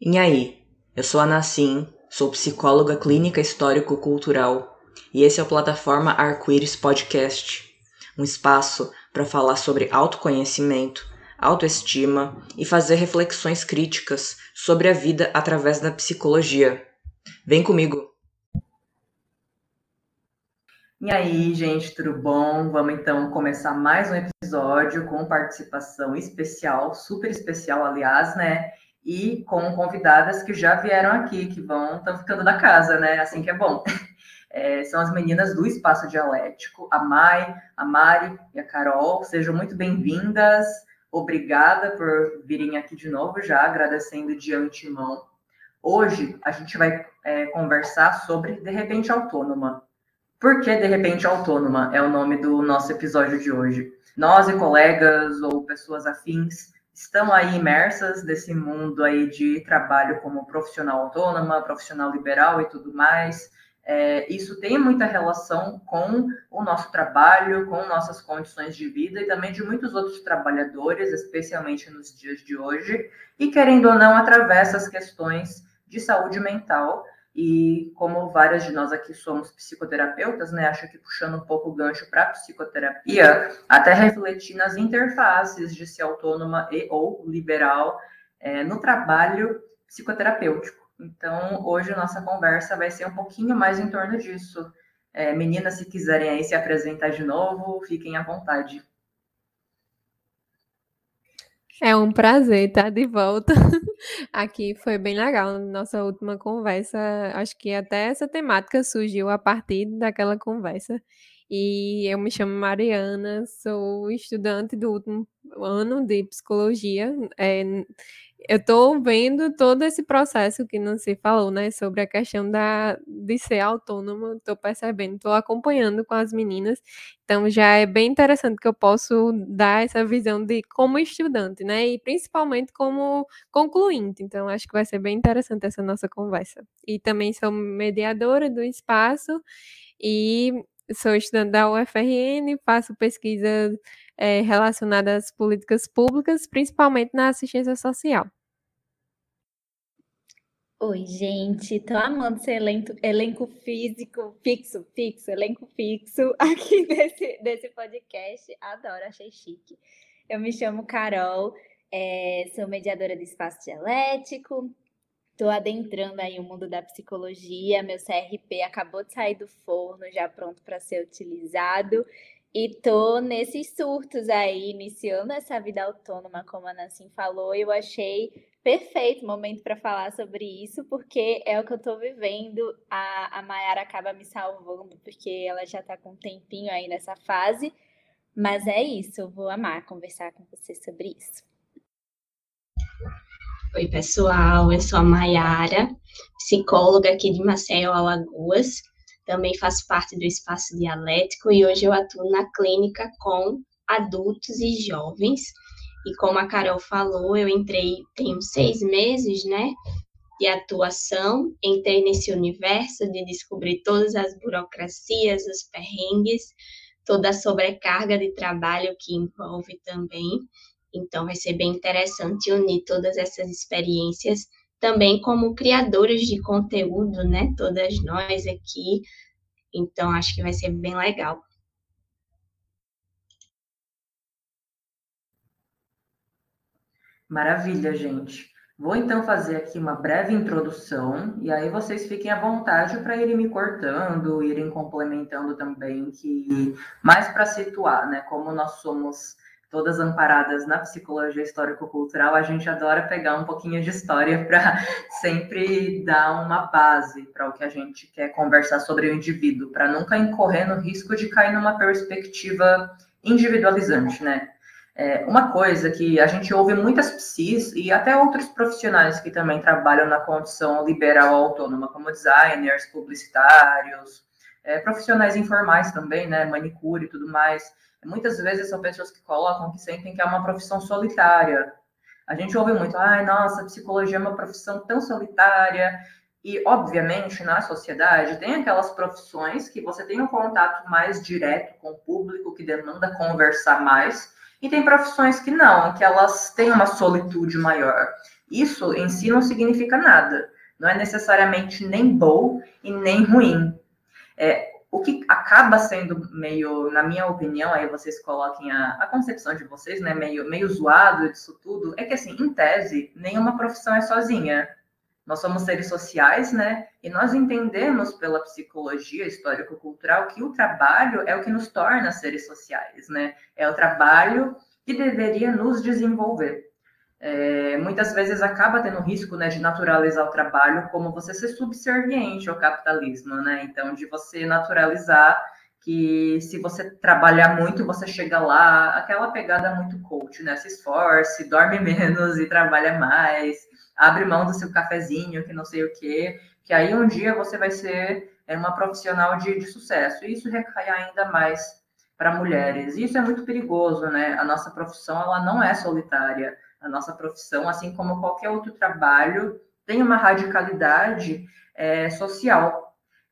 E aí, eu sou a Nassim, sou psicóloga clínica histórico-cultural e esse é o Plataforma Arco-Íris Podcast, um espaço para falar sobre autoconhecimento, autoestima e fazer reflexões críticas sobre a vida através da psicologia. Vem comigo! E aí, gente, tudo bom? Vamos então começar mais um episódio com participação especial, super especial, aliás, né? E com convidadas que já vieram aqui, que vão estão ficando da casa, né? Assim que é bom. É, são as meninas do Espaço Dialético, a Mai, a Mari e a Carol. Sejam muito bem-vindas. Obrigada por virem aqui de novo, já agradecendo de antemão. Hoje a gente vai é, conversar sobre De Repente Autônoma. Por que De Repente Autônoma é o nome do nosso episódio de hoje? Nós e colegas ou pessoas afins estão aí imersas nesse mundo aí de trabalho como profissional autônoma, profissional liberal e tudo mais. É, isso tem muita relação com o nosso trabalho, com nossas condições de vida e também de muitos outros trabalhadores, especialmente nos dias de hoje, e querendo ou não, atravessa as questões de saúde mental e como várias de nós aqui somos psicoterapeutas, né, acho que puxando um pouco o gancho para psicoterapia, até refletir nas interfaces de ser autônoma e ou liberal é, no trabalho psicoterapêutico. Então, hoje nossa conversa vai ser um pouquinho mais em torno disso. É, meninas, se quiserem aí se apresentar de novo, fiquem à vontade. É um prazer estar de volta aqui. Foi bem legal nossa última conversa. Acho que até essa temática surgiu a partir daquela conversa. E eu me chamo Mariana, sou estudante do último ano de psicologia. É, eu estou vendo todo esse processo que não se falou, né, sobre a questão da, de ser autônoma, estou percebendo, estou acompanhando com as meninas, então já é bem interessante que eu posso dar essa visão de como estudante, né, e principalmente como concluinte, então acho que vai ser bem interessante essa nossa conversa. E também sou mediadora do espaço e sou estudante da UFRN, faço pesquisa é, relacionadas às políticas públicas, principalmente na assistência social. Oi, gente, tô amando ser elenco, elenco físico, fixo, fixo, elenco fixo aqui desse, desse podcast. Adoro, achei chique. Eu me chamo Carol, é, sou mediadora de espaço dialético, Estou adentrando aí o mundo da psicologia. Meu CRP acabou de sair do forno, já pronto para ser utilizado. E tô nesses surtos aí, iniciando essa vida autônoma, como a Nancy falou. Eu achei perfeito momento para falar sobre isso, porque é o que eu tô vivendo. A, a Mayara acaba me salvando, porque ela já tá com um tempinho aí nessa fase. Mas é isso, eu vou amar conversar com você sobre isso. Oi, pessoal, eu sou a Mayara, psicóloga aqui de Maceió, Alagoas. Também faço parte do espaço dialético e hoje eu atuo na clínica com adultos e jovens. E como a Carol falou, eu entrei tem seis meses, né, de atuação, entrei nesse universo de descobrir todas as burocracias, os perrengues, toda a sobrecarga de trabalho que envolve também. Então, vai ser bem interessante unir todas essas experiências também como criadores de conteúdo, né? Todas nós aqui. Então, acho que vai ser bem legal. Maravilha, gente. Vou então fazer aqui uma breve introdução e aí vocês fiquem à vontade para irem me cortando, irem complementando também, que mais para situar, né? Como nós somos todas amparadas na psicologia histórico-cultural, a gente adora pegar um pouquinho de história para sempre dar uma base para o que a gente quer conversar sobre o indivíduo, para nunca incorrer no risco de cair numa perspectiva individualizante, né? É, uma coisa que a gente ouve muitas psis e até outros profissionais que também trabalham na condição liberal autônoma, como designers, publicitários, é, profissionais informais também, né, manicure e tudo mais, Muitas vezes são pessoas que colocam que sentem que é uma profissão solitária. A gente ouve muito, ai, nossa, psicologia é uma profissão tão solitária. E, obviamente, na sociedade, tem aquelas profissões que você tem um contato mais direto com o público, que demanda conversar mais, e tem profissões que não, que elas têm uma solitude maior. Isso em si não significa nada. Não é necessariamente nem bom e nem ruim. É, o que acaba sendo meio, na minha opinião, aí vocês coloquem a, a concepção de vocês, né, meio, meio zoado disso tudo, é que, assim, em tese, nenhuma profissão é sozinha. Nós somos seres sociais, né? E nós entendemos pela psicologia histórico-cultural que o trabalho é o que nos torna seres sociais, né? É o trabalho que deveria nos desenvolver é, muitas vezes acaba tendo risco né, de naturalizar o trabalho como você ser subserviente ao capitalismo, né? Então, de você naturalizar que se você trabalhar muito, você chega lá, aquela pegada muito coach, né? Se esforce, dorme menos e trabalha mais, abre mão do seu cafezinho, que não sei o quê, que aí um dia você vai ser é, uma profissional de, de sucesso. E isso recai ainda mais para mulheres. E isso é muito perigoso, né? A nossa profissão, ela não é solitária a nossa profissão, assim como qualquer outro trabalho, tem uma radicalidade é, social.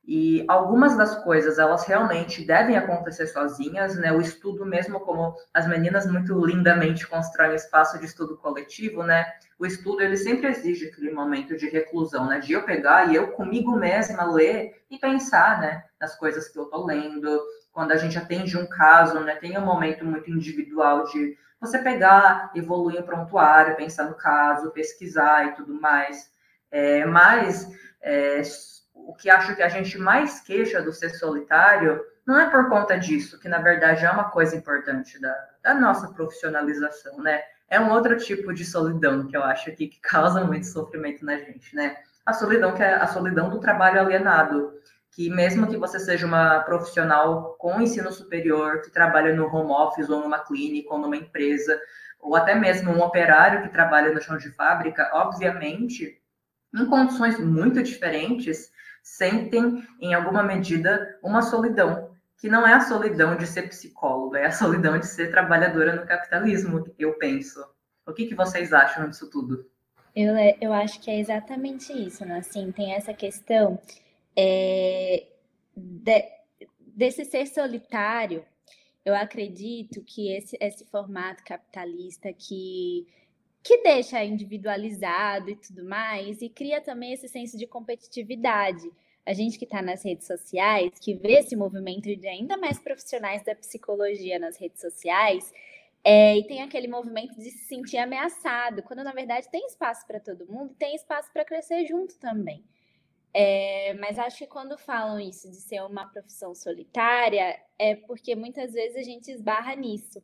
E algumas das coisas, elas realmente devem acontecer sozinhas, né? O estudo, mesmo como as meninas muito lindamente constroem espaço de estudo coletivo, né? O estudo, ele sempre exige aquele momento de reclusão, né? De eu pegar e eu comigo mesma ler e pensar, né? Nas coisas que eu tô lendo. Quando a gente atende um caso, né? Tem um momento muito individual de você pegar, evoluir o prontuário, pensar no caso, pesquisar e tudo mais. É, mas é, o que acho que a gente mais queixa do ser solitário não é por conta disso, que na verdade é uma coisa importante da, da nossa profissionalização, né? É um outro tipo de solidão que eu acho aqui que causa muito sofrimento na gente, né? A solidão que é a solidão do trabalho alienado, que mesmo que você seja uma profissional com ensino superior, que trabalha no home office ou numa clínica ou numa empresa, ou até mesmo um operário que trabalha no chão de fábrica, obviamente, em condições muito diferentes, sentem, em alguma medida, uma solidão, que não é a solidão de ser psicóloga, é a solidão de ser trabalhadora no capitalismo, eu penso. O que, que vocês acham disso tudo? Eu, eu acho que é exatamente isso, né? Assim, tem essa questão é, de, desse ser solitário, eu acredito que esse, esse formato capitalista que, que deixa individualizado e tudo mais, e cria também esse senso de competitividade. A gente que está nas redes sociais, que vê esse movimento de ainda mais profissionais da psicologia nas redes sociais, é, e tem aquele movimento de se sentir ameaçado, quando na verdade tem espaço para todo mundo, tem espaço para crescer junto também. É, mas acho que quando falam isso de ser uma profissão solitária, é porque muitas vezes a gente esbarra nisso,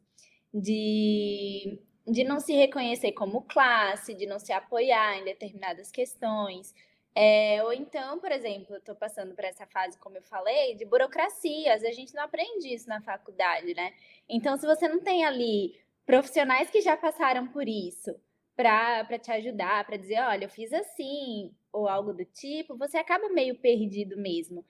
de, de não se reconhecer como classe, de não se apoiar em determinadas questões. É, ou então, por exemplo, estou passando por essa fase, como eu falei, de burocracias. A gente não aprende isso na faculdade, né? Então, se você não tem ali profissionais que já passaram por isso para te ajudar, para dizer, olha, eu fiz assim, ou algo do tipo, você acaba meio perdido mesmo.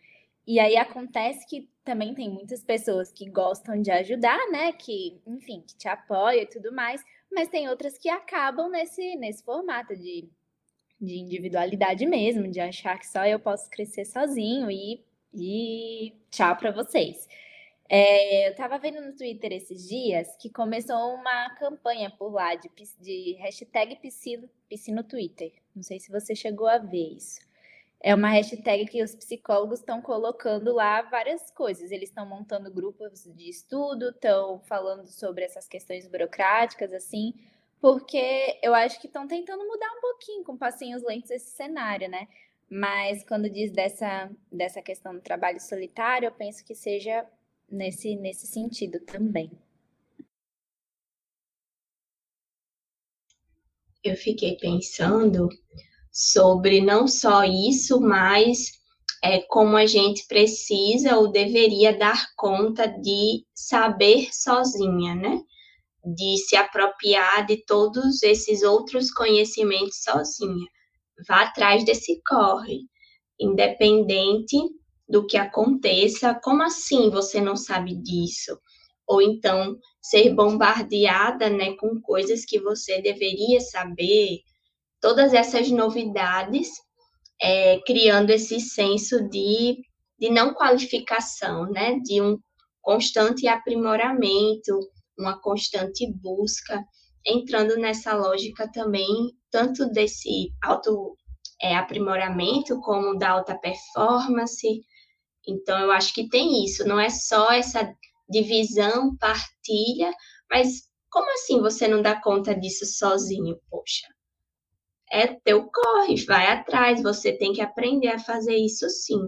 E aí acontece que também tem muitas pessoas que gostam de ajudar, né? Que, enfim, que te apoiam e tudo mais, mas tem outras que acabam nesse, nesse formato de, de individualidade mesmo, de achar que só eu posso crescer sozinho e, e tchau para vocês. É, eu estava vendo no Twitter esses dias que começou uma campanha por lá de, de hashtag piscino, piscino Twitter. Não sei se você chegou a ver isso. É uma hashtag que os psicólogos estão colocando lá várias coisas. Eles estão montando grupos de estudo, estão falando sobre essas questões burocráticas, assim, porque eu acho que estão tentando mudar um pouquinho, com passinhos lentos, esse cenário, né? Mas quando diz dessa, dessa questão do trabalho solitário, eu penso que seja nesse, nesse sentido também. Eu fiquei pensando sobre não só isso, mas é, como a gente precisa ou deveria dar conta de saber sozinha, né? De se apropriar de todos esses outros conhecimentos sozinha. Vá atrás desse corre, independente do que aconteça. Como assim você não sabe disso? Ou então ser bombardeada, né, com coisas que você deveria saber. Todas essas novidades, é, criando esse senso de, de não qualificação, né, de um constante aprimoramento, uma constante busca. entrando nessa lógica também, tanto desse auto é, aprimoramento como da alta performance. Então, eu acho que tem isso, não é só essa divisão, partilha, mas como assim você não dá conta disso sozinho? Poxa, é teu corre, vai atrás, você tem que aprender a fazer isso sim.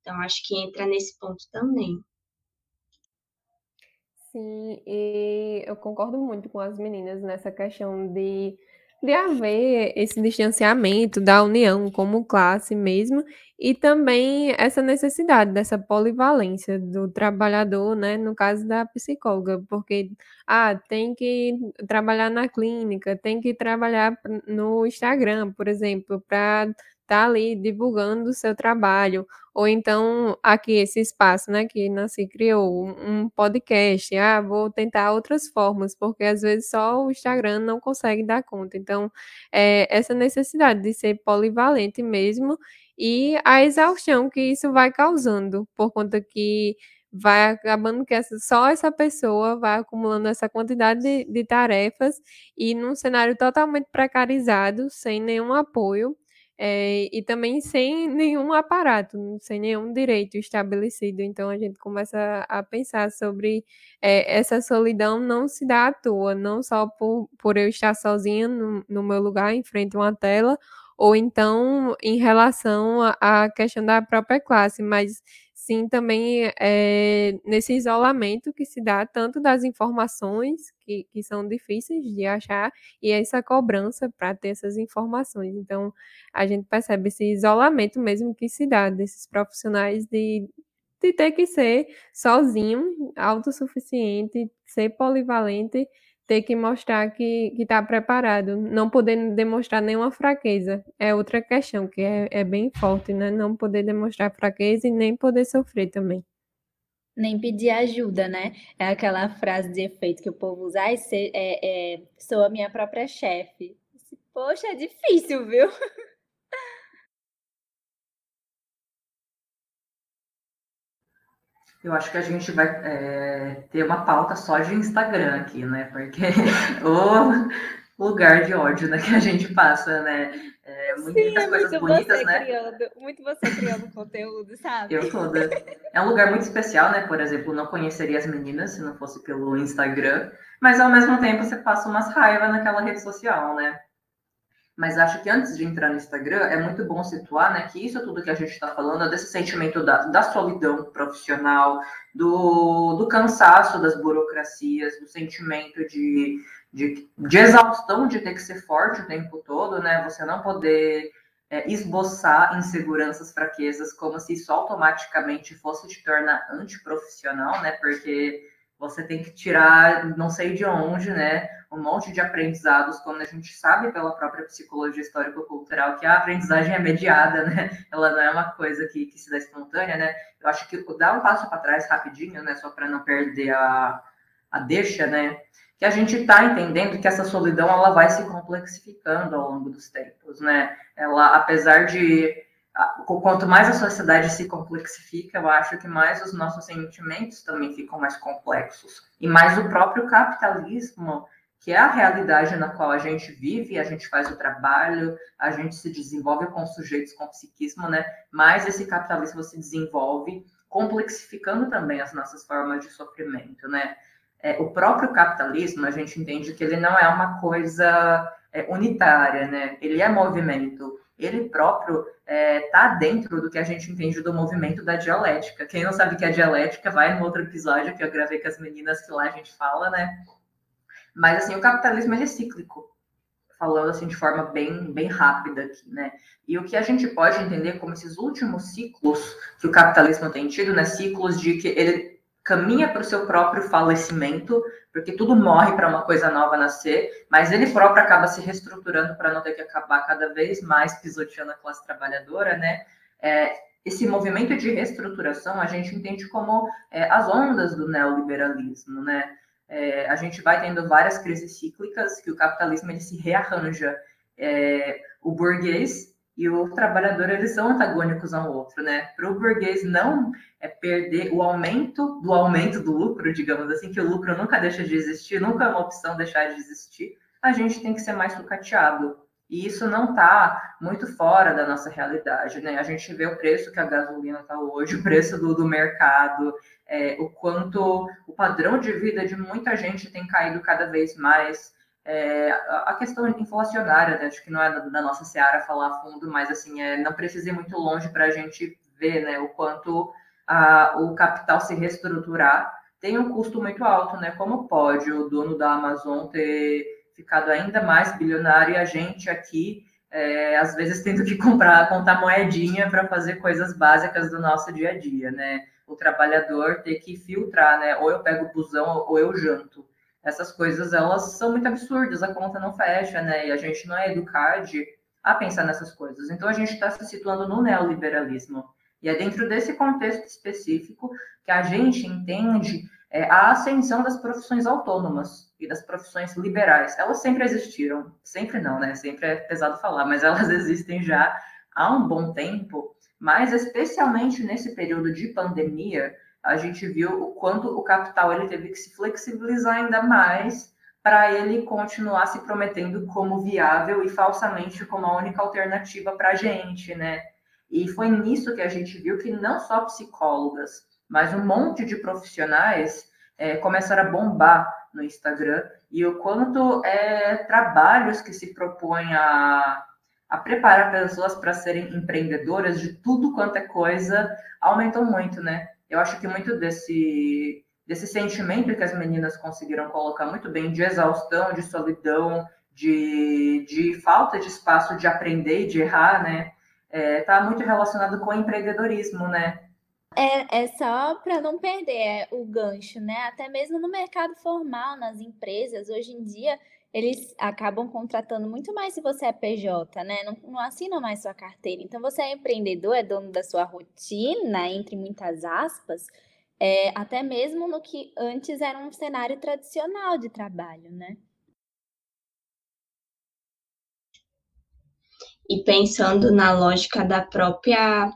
Então, acho que entra nesse ponto também. Sim, e eu concordo muito com as meninas nessa questão de, de haver esse distanciamento da união como classe mesmo, e também essa necessidade dessa polivalência do trabalhador, né, no caso da psicóloga, porque ah, tem que trabalhar na clínica, tem que trabalhar no Instagram, por exemplo, para tá ali divulgando o seu trabalho, ou então aqui esse espaço, né, que Nancy criou, um podcast, ah, vou tentar outras formas, porque às vezes só o Instagram não consegue dar conta. Então, é, essa necessidade de ser polivalente mesmo e a exaustão que isso vai causando, por conta que vai acabando que essa, só essa pessoa vai acumulando essa quantidade de, de tarefas e num cenário totalmente precarizado, sem nenhum apoio, é, e também sem nenhum aparato, sem nenhum direito estabelecido. Então a gente começa a pensar sobre é, essa solidão não se dá à toa, não só por, por eu estar sozinha no, no meu lugar em frente a uma tela, ou então em relação à questão da própria classe, mas sim também é, nesse isolamento que se dá tanto das informações que, que são difíceis de achar e essa cobrança para ter essas informações. Então, a gente percebe esse isolamento mesmo que se dá desses profissionais de, de ter que ser sozinho, autossuficiente, ser polivalente ter que mostrar que está preparado, não poder demonstrar nenhuma fraqueza. É outra questão que é, é bem forte, né? Não poder demonstrar fraqueza e nem poder sofrer também. Nem pedir ajuda, né? É aquela frase de efeito que o povo usa, é, é, sou a minha própria chefe. Poxa, é difícil, viu? Eu acho que a gente vai é, ter uma pauta só de Instagram aqui, né? Porque o lugar de ódio né, que a gente passa, né? É, muitas Sim, é coisas bonitas, né? Criando, muito você criando conteúdo, sabe? Eu toda. É um lugar muito especial, né? Por exemplo, não conheceria as meninas se não fosse pelo Instagram, mas ao mesmo tempo você passa umas raivas naquela rede social, né? Mas acho que antes de entrar no Instagram, é muito bom situar né, que isso tudo que a gente está falando, é desse sentimento da, da solidão profissional, do, do cansaço das burocracias, do sentimento de, de, de, exaustão de ter que ser forte o tempo todo, né? Você não poder é, esboçar inseguranças, fraquezas, como se isso automaticamente fosse te tornar antiprofissional, né? Porque você tem que tirar, não sei de onde, né, um monte de aprendizados, quando a gente sabe pela própria psicologia histórico-cultural que a aprendizagem é mediada, né, ela não é uma coisa que, que se dá espontânea, né, eu acho que dar um passo para trás rapidinho, né, só para não perder a, a deixa, né, que a gente está entendendo que essa solidão, ela vai se complexificando ao longo dos tempos, né, ela, apesar de quanto mais a sociedade se complexifica, eu acho que mais os nossos sentimentos também ficam mais complexos. E mais o próprio capitalismo, que é a realidade na qual a gente vive, a gente faz o trabalho, a gente se desenvolve com sujeitos com psiquismo, né? Mais esse capitalismo se desenvolve, complexificando também as nossas formas de sofrimento, né? É, o próprio capitalismo, a gente entende que ele não é uma coisa é, unitária, né? Ele é movimento ele próprio está é, tá dentro do que a gente entende do movimento da dialética. Quem não sabe que é dialética, vai no outro episódio que eu gravei com as meninas, que lá a gente fala, né? Mas, assim, o capitalismo é cíclico, falando assim de forma bem, bem rápida aqui, né? E o que a gente pode entender como esses últimos ciclos que o capitalismo tem tido, né? Ciclos de que ele caminha para o seu próprio falecimento, porque tudo morre para uma coisa nova nascer, mas ele próprio acaba se reestruturando para não ter que acabar cada vez mais pisoteando a classe trabalhadora, né? É, esse movimento de reestruturação a gente entende como é, as ondas do neoliberalismo, né? É, a gente vai tendo várias crises cíclicas que o capitalismo ele se rearranja. É, o burguês e o trabalhador, eles são antagônicos ao outro, né? Para o burguês não é perder o aumento do aumento do lucro, digamos assim, que o lucro nunca deixa de existir, nunca é uma opção deixar de existir, a gente tem que ser mais sucateado. E isso não está muito fora da nossa realidade, né? A gente vê o preço que a gasolina está hoje, o preço do, do mercado, é, o quanto o padrão de vida de muita gente tem caído cada vez mais. É, a questão inflacionária, né? acho que não é da nossa seara falar a fundo, mas assim, é, não precisa ir muito longe para a gente ver né, o quanto a, o capital se reestruturar tem um custo muito alto, né? Como pode o dono da Amazon ter ficado ainda mais bilionário e a gente aqui, é, às vezes, tendo que comprar, contar moedinha para fazer coisas básicas do nosso dia a dia, né? O trabalhador ter que filtrar, né? Ou eu pego o busão ou eu janto. Essas coisas, elas são muito absurdas, a conta não fecha, né? E a gente não é educado a pensar nessas coisas. Então, a gente está se situando no neoliberalismo. E é dentro desse contexto específico que a gente entende é, a ascensão das profissões autônomas e das profissões liberais. Elas sempre existiram, sempre não, né? Sempre é pesado falar, mas elas existem já há um bom tempo. Mas especialmente nesse período de pandemia, a gente viu o quanto o capital ele teve que se flexibilizar ainda mais para ele continuar se prometendo como viável e falsamente como a única alternativa para a gente, né? E foi nisso que a gente viu que não só psicólogas, mas um monte de profissionais é, começaram a bombar no Instagram e o quanto é, trabalhos que se propõem a, a preparar pessoas para serem empreendedoras de tudo quanto é coisa aumentam muito, né? Eu acho que muito desse, desse sentimento que as meninas conseguiram colocar muito bem de exaustão, de solidão, de, de falta de espaço de aprender e de errar, né? Está é, tá muito relacionado com o empreendedorismo, né? É, é só para não perder é, o gancho, né? Até mesmo no mercado formal, nas empresas, hoje em dia, eles acabam contratando muito mais se você é PJ, né? Não, não assinam mais sua carteira. Então, você é empreendedor, é dono da sua rotina, entre muitas aspas, é, até mesmo no que antes era um cenário tradicional de trabalho, né? E pensando na lógica da própria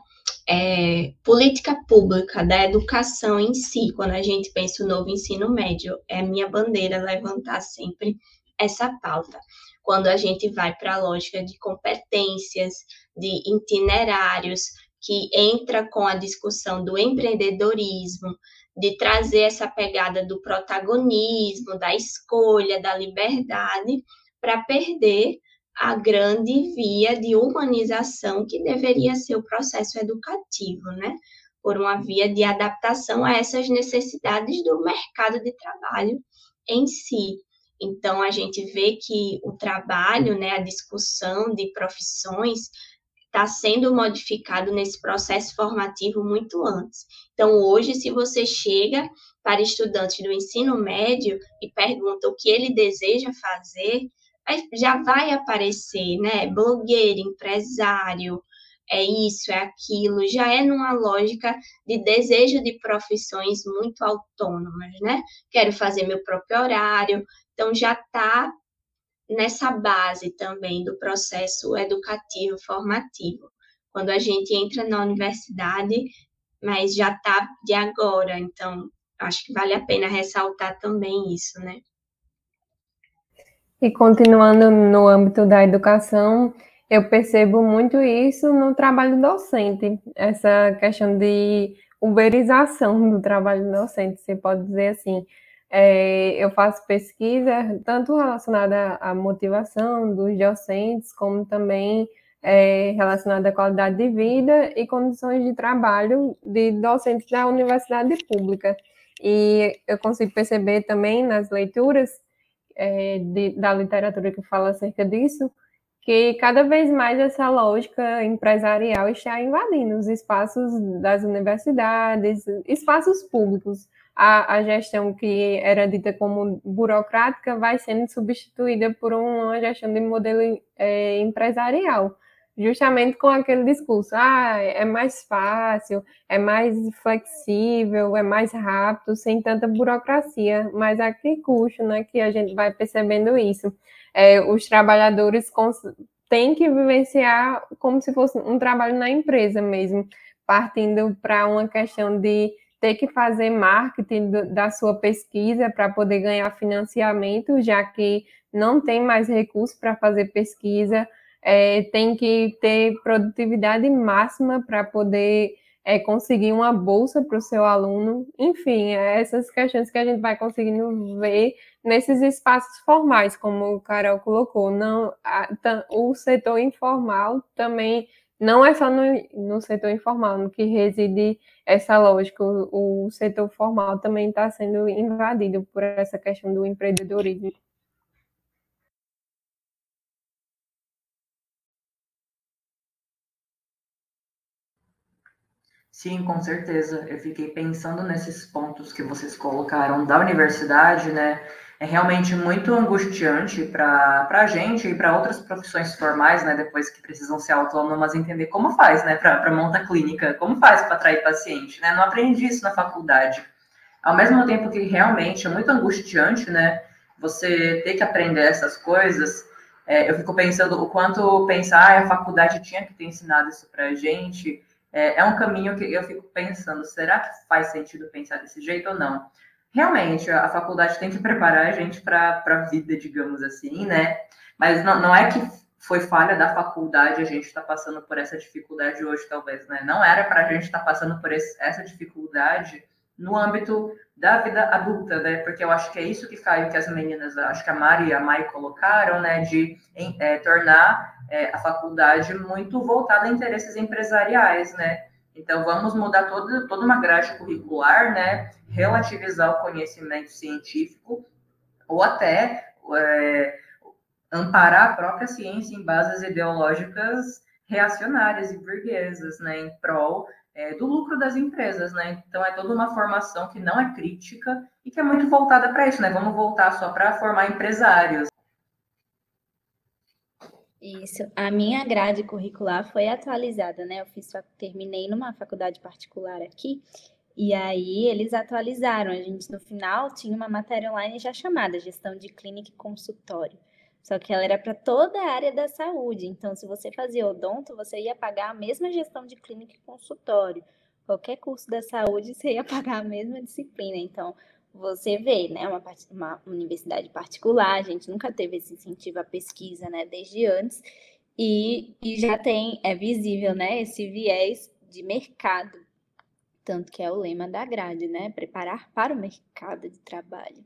é, política pública da educação em si, quando a gente pensa o novo ensino médio, é minha bandeira levantar sempre essa pauta. Quando a gente vai para a lógica de competências, de itinerários, que entra com a discussão do empreendedorismo, de trazer essa pegada do protagonismo, da escolha, da liberdade, para perder a grande via de humanização que deveria ser o processo educativo, né? Por uma via de adaptação a essas necessidades do mercado de trabalho em si. Então, a gente vê que o trabalho, né, a discussão de profissões, está sendo modificado nesse processo formativo muito antes. Então, hoje, se você chega para estudantes do ensino médio e pergunta o que ele deseja fazer, já vai aparecer, né? Blogueiro, empresário, é isso, é aquilo, já é numa lógica de desejo de profissões muito autônomas, né? Quero fazer meu próprio horário, então já está nessa base também do processo educativo formativo. Quando a gente entra na universidade, mas já está de agora, então acho que vale a pena ressaltar também isso, né? E continuando no âmbito da educação, eu percebo muito isso no trabalho docente, essa questão de uberização do trabalho docente, você pode dizer assim. É, eu faço pesquisa tanto relacionada à motivação dos docentes, como também é, relacionada à qualidade de vida e condições de trabalho de docentes da universidade pública. E eu consigo perceber também nas leituras é, de, da literatura que fala acerca disso, que cada vez mais essa lógica empresarial está invadindo os espaços das universidades, espaços públicos. A, a, gestão que era dita como burocrática vai sendo substituída por uma gestão de modelo é, empresarial justamente com aquele discurso, ah, é mais fácil, é mais flexível, é mais rápido, sem tanta burocracia, mas a que custo, né, que a gente vai percebendo isso? É, os trabalhadores tem que vivenciar como se fosse um trabalho na empresa mesmo, partindo para uma questão de ter que fazer marketing da sua pesquisa para poder ganhar financiamento, já que não tem mais recursos para fazer pesquisa, é, tem que ter produtividade máxima para poder é, conseguir uma bolsa para o seu aluno. Enfim, é essas questões que a gente vai conseguindo ver nesses espaços formais, como o Carol colocou. Não, a, o setor informal também não é só no, no setor informal no que reside essa lógica. O, o setor formal também está sendo invadido por essa questão do empreendedorismo. Sim, com certeza. Eu fiquei pensando nesses pontos que vocês colocaram da universidade, né? É realmente muito angustiante para a gente e para outras profissões formais, né? Depois que precisam ser autônomas, entender como faz, né? Para montar clínica, como faz para atrair paciente, né? Não aprendi isso na faculdade. Ao mesmo tempo que realmente é muito angustiante, né? Você ter que aprender essas coisas, é, eu fico pensando o quanto pensar ah, a faculdade tinha que ter ensinado isso para a gente é, é um caminho que eu fico pensando, será que faz sentido pensar desse jeito ou não? Realmente, a faculdade tem que preparar a gente para a vida, digamos assim, né? Mas não, não é que foi falha da faculdade a gente está passando por essa dificuldade hoje, talvez, né? Não era para a gente estar tá passando por esse, essa dificuldade no âmbito da vida adulta, né? Porque eu acho que é isso que caiu que as meninas, acho que a Mari e a Mai colocaram, né? De é, tornar é, a faculdade muito voltada a interesses empresariais, né? Então, vamos mudar toda, toda uma grade curricular, né? Relativizar o conhecimento científico ou até é, amparar a própria ciência em bases ideológicas reacionárias e burguesas, né? Em prol é, do lucro das empresas, né? Então, é toda uma formação que não é crítica e que é muito voltada para isso, né? Vamos voltar só para formar empresários. Isso. A minha grade curricular foi atualizada, né? Eu fiz, terminei numa faculdade particular aqui, e aí eles atualizaram. A gente, no final, tinha uma matéria online já chamada Gestão de Clínica e Consultório. Só que ela era para toda a área da saúde. Então, se você fazia odonto, você ia pagar a mesma gestão de clínica e consultório. Qualquer curso da saúde, você ia pagar a mesma disciplina. Então, você vê, né, uma, uma universidade particular, a gente nunca teve esse incentivo à pesquisa, né, desde antes, e, e já tem, é visível, né, esse viés de mercado, tanto que é o lema da grade, né, preparar para o mercado de trabalho.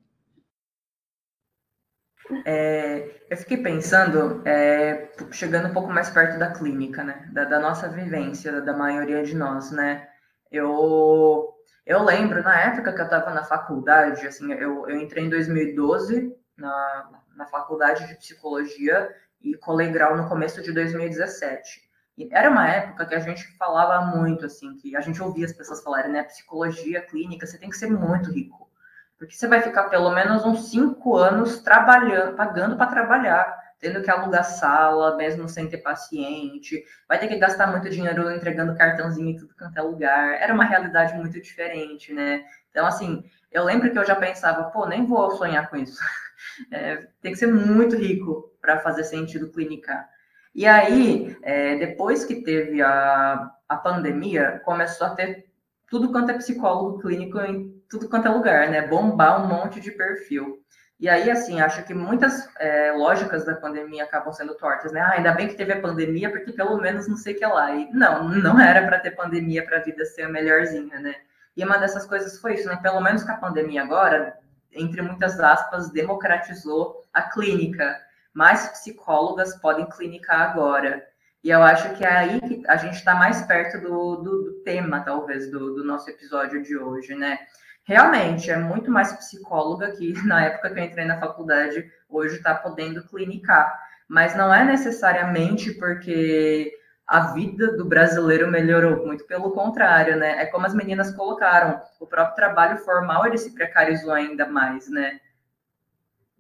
É, eu fiquei pensando, é, chegando um pouco mais perto da clínica, né, da, da nossa vivência, da maioria de nós, né, eu eu lembro, na época que eu estava na faculdade, assim, eu, eu entrei em 2012 na, na faculdade de psicologia e colei grau no começo de 2017. E era uma época que a gente falava muito, assim, que a gente ouvia as pessoas falarem, né, psicologia clínica, você tem que ser muito rico. Porque você vai ficar pelo menos uns cinco anos trabalhando, pagando para trabalhar tendo que alugar sala, mesmo sem ter paciente, vai ter que gastar muito dinheiro entregando cartãozinho em tudo quanto é lugar. Era uma realidade muito diferente, né? Então, assim, eu lembro que eu já pensava, pô, nem vou sonhar com isso. É, tem que ser muito rico para fazer sentido clinicar. E aí, é, depois que teve a, a pandemia, começou a ter tudo quanto é psicólogo clínico em tudo quanto é lugar, né? Bombar um monte de perfil. E aí, assim, acho que muitas é, lógicas da pandemia acabam sendo tortas, né? Ah, ainda bem que teve a pandemia, porque pelo menos não sei o que lá. E não, não era para ter pandemia para a vida ser melhorzinha, né? E uma dessas coisas foi isso, né? Pelo menos com a pandemia agora, entre muitas aspas, democratizou a clínica. Mais psicólogas podem clinicar agora. E eu acho que é aí que a gente está mais perto do, do, do, tema, talvez, do, do nosso episódio de hoje, né? Realmente é muito mais psicóloga que na época que eu entrei na faculdade, hoje está podendo clinicar. Mas não é necessariamente porque a vida do brasileiro melhorou, muito pelo contrário, né? É como as meninas colocaram, o próprio trabalho formal ele se precarizou ainda mais, né?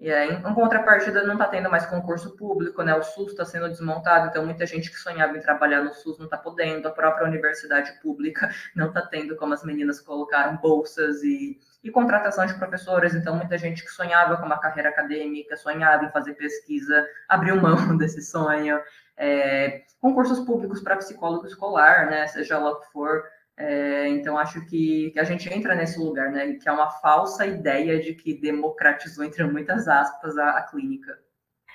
E aí, em contrapartida, não está tendo mais concurso público, né? O SUS está sendo desmontado, então muita gente que sonhava em trabalhar no SUS não está podendo, a própria universidade pública não está tendo, como as meninas colocaram, bolsas e, e contratação de professores, então muita gente que sonhava com uma carreira acadêmica, sonhava em fazer pesquisa, abriu mão desse sonho. é, concursos públicos para psicólogo escolar, né, seja lá o que for. É, então, acho que, que a gente entra nesse lugar, né, que é uma falsa ideia de que democratizou, entre muitas aspas, a, a clínica.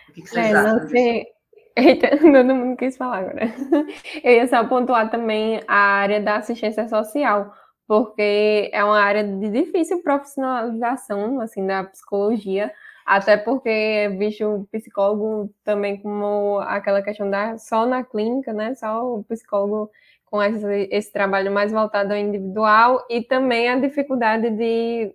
O que, que vocês é, acham disso? Eita, todo mundo quis falar agora. Eu ia só pontuar também a área da assistência social, porque é uma área de difícil profissionalização, assim, da psicologia, até porque é visto o psicólogo também como aquela questão da só na clínica, né? Só o psicólogo com esse, esse trabalho mais voltado ao individual e também a dificuldade de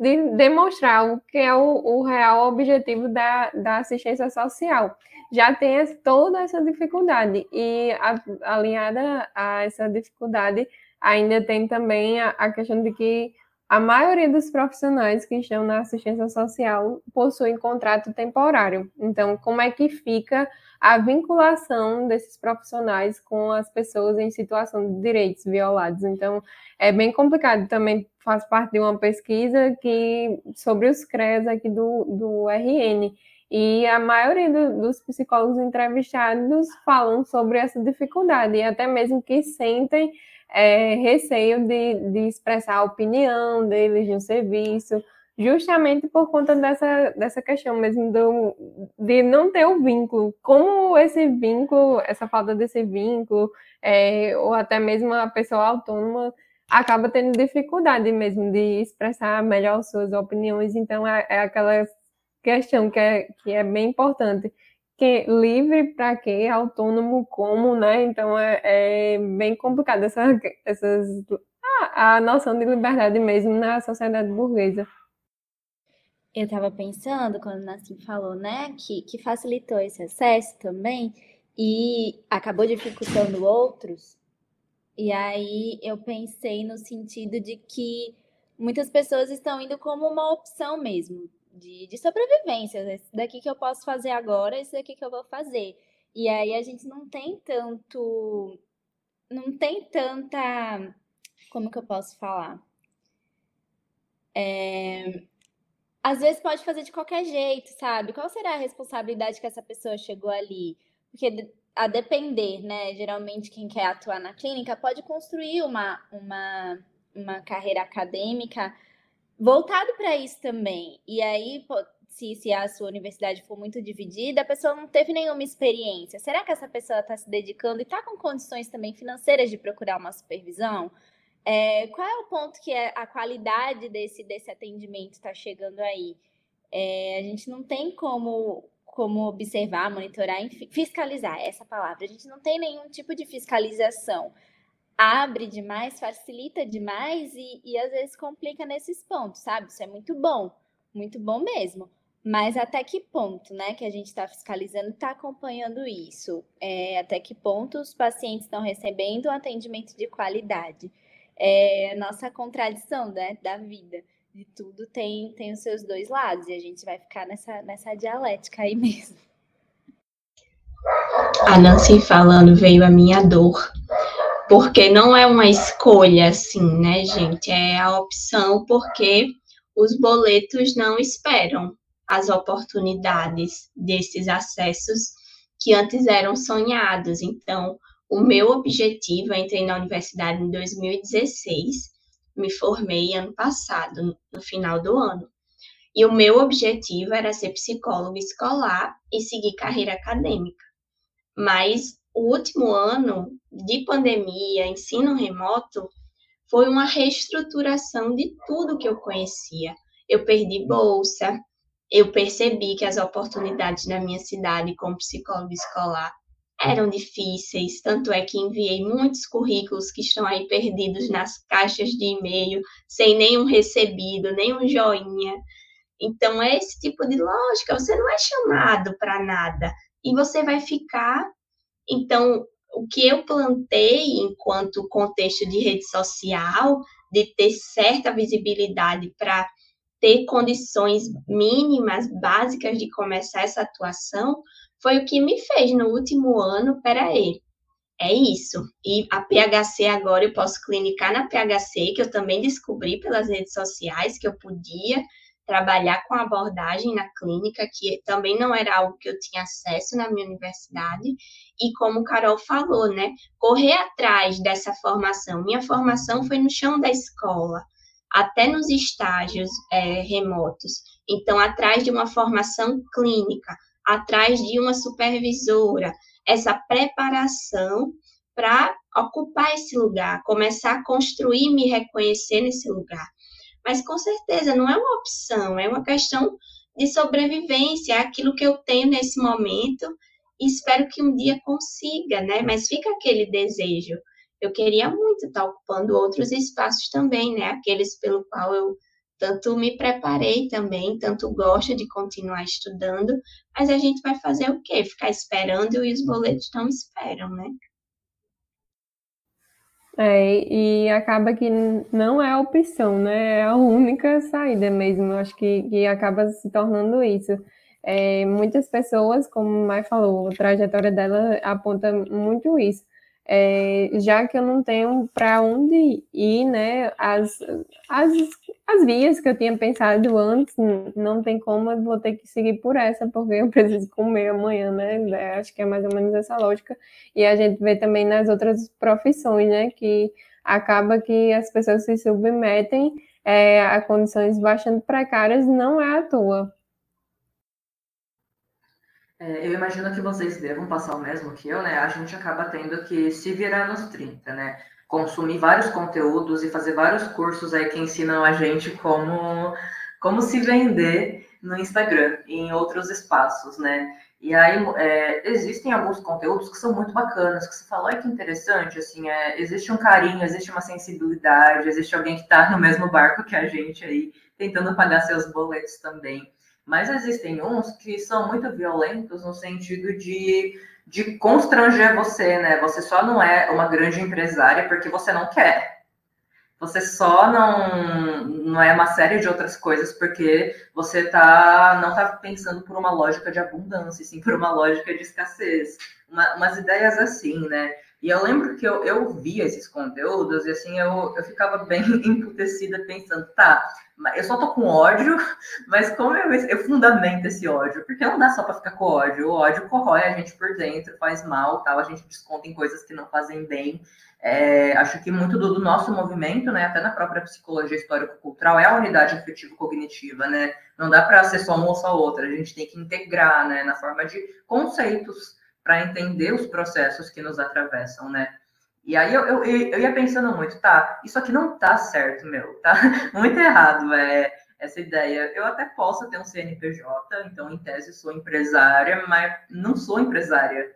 de demonstrar o que é o, o real objetivo da, da assistência social. Já tem toda essa dificuldade, e a, alinhada a essa dificuldade, ainda tem também a, a questão de que a maioria dos profissionais que estão na assistência social possuem contrato temporário. Então, como é que fica a vinculação desses profissionais com as pessoas em situação de direitos violados? Então, é bem complicado. Também faz parte de uma pesquisa que sobre os CREs aqui do, do RN. E a maioria do, dos psicólogos entrevistados falam sobre essa dificuldade, e até mesmo que sentem é, receio de, de expressar a opinião deles no serviço, justamente por conta dessa, dessa questão mesmo do, de não ter o vínculo. Como esse vínculo, essa falta desse vínculo, é, ou até mesmo a pessoa autônoma acaba tendo dificuldade mesmo de expressar melhor suas opiniões, então é, é aquela questão que é, que é bem importante que livre para quê, autônomo como, né? Então é, é bem complicado essa, essas a, noção de liberdade mesmo na sociedade burguesa. Eu estava pensando, quando Nassim falou, né, que, que facilitou esse acesso também e acabou dificultando outros. E aí eu pensei no sentido de que muitas pessoas estão indo como uma opção mesmo de, de sobrevivência. Esse daqui que eu posso fazer agora, esse daqui que eu vou fazer. E aí a gente não tem tanto. Não tem tanta. Como que eu posso falar? É, às vezes pode fazer de qualquer jeito, sabe? Qual será a responsabilidade que essa pessoa chegou ali? Porque a depender, né? Geralmente quem quer atuar na clínica pode construir uma, uma, uma carreira acadêmica voltado para isso também. E aí, se, se a sua universidade for muito dividida, a pessoa não teve nenhuma experiência. Será que essa pessoa está se dedicando e está com condições também financeiras de procurar uma supervisão? É, qual é o ponto que é a qualidade desse, desse atendimento está chegando aí? É, a gente não tem como, como observar, monitorar, fiscalizar essa palavra. A gente não tem nenhum tipo de fiscalização abre demais, facilita demais e, e às vezes complica nesses pontos, sabe? Isso é muito bom, muito bom mesmo. Mas até que ponto, né, que a gente está fiscalizando, está acompanhando isso? É, até que ponto os pacientes estão recebendo um atendimento de qualidade? É, nossa contradição, né, da vida, de tudo tem, tem os seus dois lados e a gente vai ficar nessa, nessa dialética aí mesmo. A Nancy falando veio a minha dor, porque não é uma escolha assim, né, gente? É a opção porque os boletos não esperam as oportunidades desses acessos que antes eram sonhados. Então, o meu objetivo, eu entrei na universidade em 2016, me formei ano passado, no final do ano. E o meu objetivo era ser psicólogo escolar e seguir carreira acadêmica. Mas o último ano de pandemia, ensino remoto, foi uma reestruturação de tudo que eu conhecia. Eu perdi bolsa, eu percebi que as oportunidades na minha cidade como psicólogo escolar eram difíceis, tanto é que enviei muitos currículos que estão aí perdidos nas caixas de e-mail, sem nenhum recebido, nenhum joinha. Então, é esse tipo de lógica, você não é chamado para nada e você vai ficar então, o que eu plantei enquanto contexto de rede social, de ter certa visibilidade para ter condições mínimas, básicas de começar essa atuação, foi o que me fez no último ano, peraí, é isso. E a PHC agora eu posso clinicar na PHC, que eu também descobri pelas redes sociais que eu podia trabalhar com abordagem na clínica, que também não era algo que eu tinha acesso na minha universidade, e como Carol falou, né, correr atrás dessa formação. Minha formação foi no chão da escola, até nos estágios é, remotos. Então, atrás de uma formação clínica, atrás de uma supervisora, essa preparação para ocupar esse lugar, começar a construir, me reconhecer nesse lugar. Mas com certeza não é uma opção, é uma questão de sobrevivência, é aquilo que eu tenho nesse momento e espero que um dia consiga, né? Mas fica aquele desejo. Eu queria muito estar ocupando outros espaços também, né? Aqueles pelo qual eu tanto me preparei também, tanto gosto de continuar estudando, mas a gente vai fazer o quê? Ficar esperando e os boletos não esperam, né? É, e acaba que não é a opção, né? É a única saída mesmo. Eu acho que, que acaba se tornando isso. É, muitas pessoas, como o Mai falou, a trajetória dela aponta muito isso é, já que eu não tenho para onde ir, né? As, as, as vias que eu tinha pensado antes, não tem como, eu vou ter que seguir por essa, porque eu preciso comer amanhã, né? É, acho que é mais ou menos essa lógica. E a gente vê também nas outras profissões, né? Que acaba que as pessoas se submetem é, a condições bastante precárias, não é à toa. É, eu imagino que vocês devam passar o mesmo que eu, né? A gente acaba tendo que se virar nos 30, né? Consumir vários conteúdos e fazer vários cursos aí que ensinam a gente como, como se vender no Instagram e em outros espaços, né? E aí é, existem alguns conteúdos que são muito bacanas, que você fala, olha que interessante, assim, é, existe um carinho, existe uma sensibilidade, existe alguém que está no mesmo barco que a gente aí, tentando pagar seus boletos também. Mas existem uns que são muito violentos no sentido de, de constranger você, né? Você só não é uma grande empresária porque você não quer. Você só não, não é uma série de outras coisas porque você tá, não está pensando por uma lógica de abundância, sim por uma lógica de escassez. Uma, umas ideias assim, né? E eu lembro que eu, eu via esses conteúdos e assim eu, eu ficava bem emputecida pensando, tá, eu só tô com ódio, mas como eu, eu fundamento esse ódio? Porque não dá só para ficar com ódio. O ódio corrói a gente por dentro, faz mal, tal, a gente desconta em coisas que não fazem bem. É, acho que muito do, do, nosso movimento, né, até na própria psicologia histórico-cultural, é a unidade afetivo-cognitiva, né? Não dá para ser só uma ou só outra, a gente tem que integrar, né, na forma de conceitos para entender os processos que nos atravessam, né? E aí eu, eu, eu ia pensando muito, tá, isso aqui não tá certo, meu, tá muito errado é, essa ideia. Eu até posso ter um CNPJ, então em tese sou empresária, mas não sou empresária.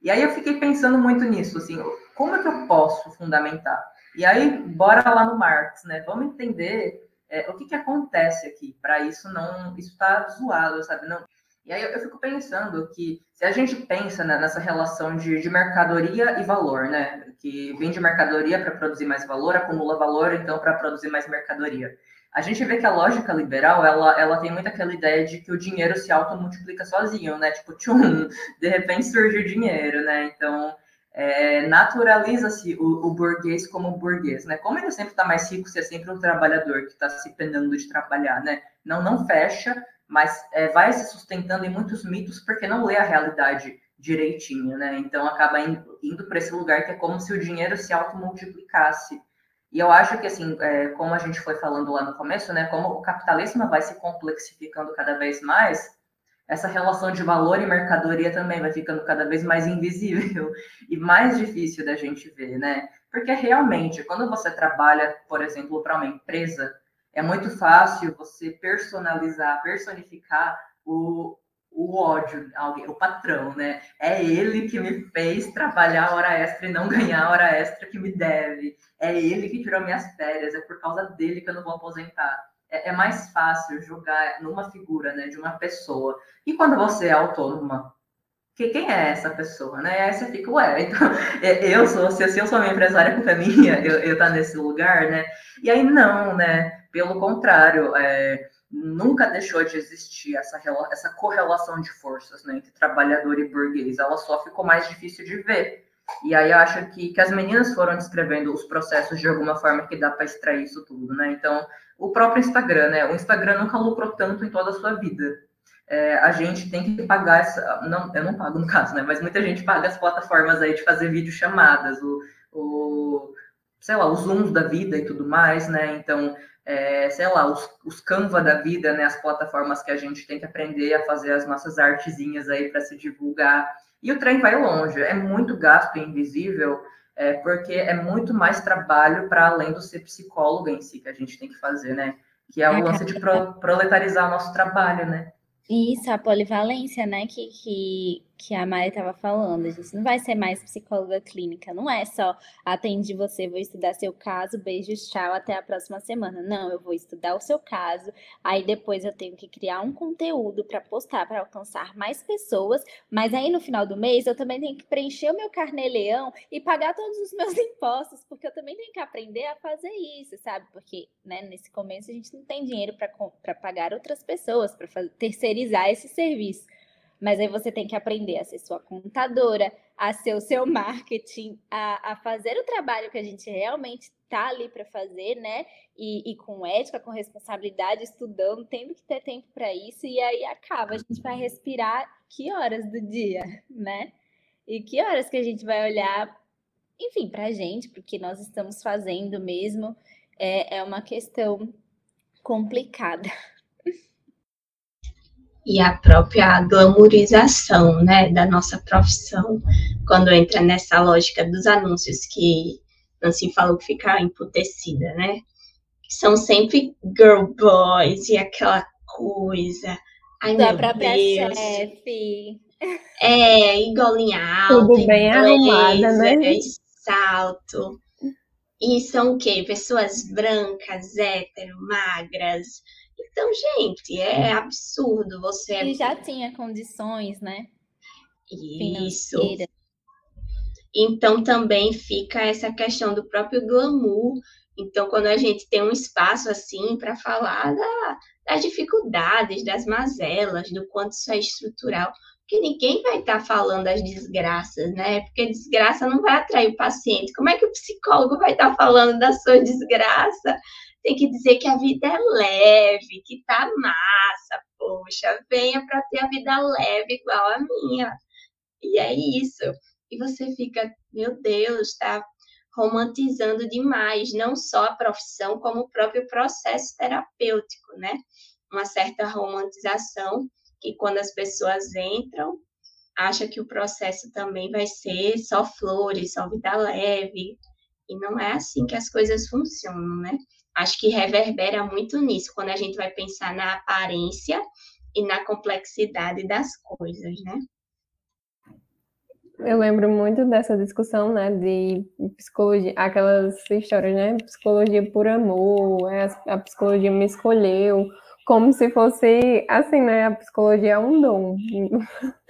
E aí eu fiquei pensando muito nisso, assim, como é que eu posso fundamentar? E aí, bora lá no Marx, né? Vamos entender é, o que, que acontece aqui, para isso não, isso tá zoado, sabe? Não, e aí eu fico pensando que se a gente pensa nessa relação de, de, mercadoria e valor, né? Que vende mercadoria para produzir mais valor, acumula valor então para produzir mais mercadoria. A gente vê que a lógica liberal, ela, ela tem muito aquela ideia de que o dinheiro se automultiplica sozinho, né? Tipo, tchum, de repente surge o dinheiro, né? Então, é, naturaliza-se o, o, burguês como burguês, né? Como ele sempre está mais rico, se é sempre um trabalhador que está se penando de trabalhar, né? Não, não fecha, mas é, vai se sustentando em muitos mitos porque não lê a realidade direitinho, né? Então acaba indo, indo para esse lugar que é como se o dinheiro se automultiplicasse. E eu acho que, assim, é, como a gente foi falando lá no começo, né? Como o capitalismo vai se complexificando cada vez mais, essa relação de valor e mercadoria também vai ficando cada vez mais invisível e mais difícil da gente ver, né? Porque realmente, quando você trabalha, por exemplo, para uma empresa, é muito fácil você personalizar, personificar o, o ódio, alguém, o patrão, né? É ele que me fez trabalhar hora extra e não ganhar hora extra que me deve. É ele que tirou minhas férias, é por causa dele que eu não vou aposentar. É, é mais fácil jogar numa figura, né, de uma pessoa. E quando você é autônoma, que, quem é essa pessoa, né? Aí você fica, ué, então, é, eu sou, se, eu sou uma empresária, a culpa é minha, eu, eu tá nesse lugar, né? E aí não, né? Pelo contrário, é, nunca deixou de existir essa, essa correlação de forças né, entre trabalhador e burguês. Ela só ficou mais difícil de ver. E aí acho que, que as meninas foram descrevendo os processos de alguma forma que dá para extrair isso tudo, né? Então, o próprio Instagram, né? O Instagram nunca lucrou tanto em toda a sua vida. É, a gente tem que pagar essa. Não, eu não pago no caso, né? Mas muita gente paga as plataformas aí de fazer videochamadas, o, o sei lá, os Zooms da vida e tudo mais, né? Então, é, sei lá, os, os Canva da vida, né? As plataformas que a gente tem que aprender a fazer as nossas artezinhas aí para se divulgar. E o trem vai longe, é muito gasto invisível, é, porque é muito mais trabalho para além do ser psicólogo em si que a gente tem que fazer, né? Que é o lance de pro, proletarizar o nosso trabalho, né? Isso, a polivalência, né, que, que, que a Maia estava falando. A gente não vai ser mais psicóloga clínica, não é só atende você, vou estudar seu caso, beijos, tchau, até a próxima semana. Não, eu vou estudar o seu caso, aí depois eu tenho que criar um conteúdo para postar, para alcançar mais pessoas, mas aí no final do mês eu também tenho que preencher o meu carnê-leão e pagar todos os meus impostos, porque eu também tenho que aprender a fazer isso, sabe? Porque, né, nesse começo a gente não tem dinheiro para pagar outras pessoas, para terceirizar esse serviço. Mas aí você tem que aprender a ser sua contadora, a ser o seu marketing, a, a fazer o trabalho que a gente realmente está ali para fazer, né? E, e, com ética, com responsabilidade, estudando, tendo que ter tempo para isso. E aí acaba, a gente vai respirar que horas do dia, né? E que horas que a gente vai olhar, enfim, para a gente, porque nós estamos fazendo mesmo, é, é uma questão complicada e a própria glamorização, né, da nossa profissão, quando entra nessa lógica dos anúncios que Nancy falou que fica emputecida, né? São sempre girl boys e aquela coisa. Ai, da meu própria Deus. chefe. É, e golinha alta, Tudo bem arrumada, né? salto. E são o quê? Pessoas brancas, hétero, magras, então, gente, é absurdo você. Ele já tinha condições, né? Isso. Então também fica essa questão do próprio glamour. Então, quando a gente tem um espaço assim para falar da, das dificuldades, das mazelas, do quanto isso é estrutural, porque ninguém vai estar tá falando das desgraças, né? Porque desgraça não vai atrair o paciente. Como é que o psicólogo vai estar tá falando da sua desgraça? Tem que dizer que a vida é leve, que tá massa, poxa, venha para ter a vida leve igual a minha. E é isso. E você fica, meu Deus, tá romantizando demais, não só a profissão, como o próprio processo terapêutico, né? Uma certa romantização que quando as pessoas entram, acha que o processo também vai ser só flores, só vida leve, e não é assim que as coisas funcionam, né? Acho que reverbera muito nisso, quando a gente vai pensar na aparência e na complexidade das coisas, né? Eu lembro muito dessa discussão, né, de psicologia, aquelas histórias, né, psicologia por amor, é, a psicologia me escolheu, como se fosse, assim, né, a psicologia é um dom,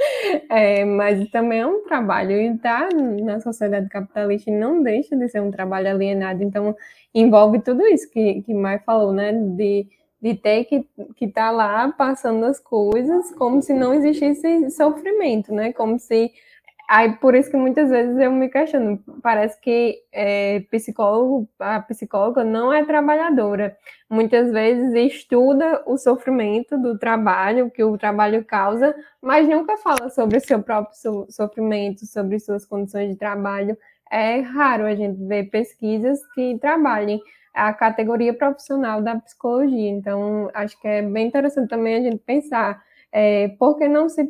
é, mas também é um trabalho, e tá na sociedade capitalista não deixa de ser um trabalho alienado, então envolve tudo isso que, que Mai falou, né? De, de ter que estar tá lá passando as coisas como se não existisse sofrimento, né? Como se. Aí, por isso que muitas vezes eu me questiono, parece que é, psicólogo, a psicóloga não é trabalhadora. Muitas vezes estuda o sofrimento do trabalho, que o trabalho causa, mas nunca fala sobre o seu próprio sofrimento, sobre suas condições de trabalho é raro a gente ver pesquisas que trabalhem a categoria profissional da psicologia. Então, acho que é bem interessante também a gente pensar é, por que não se,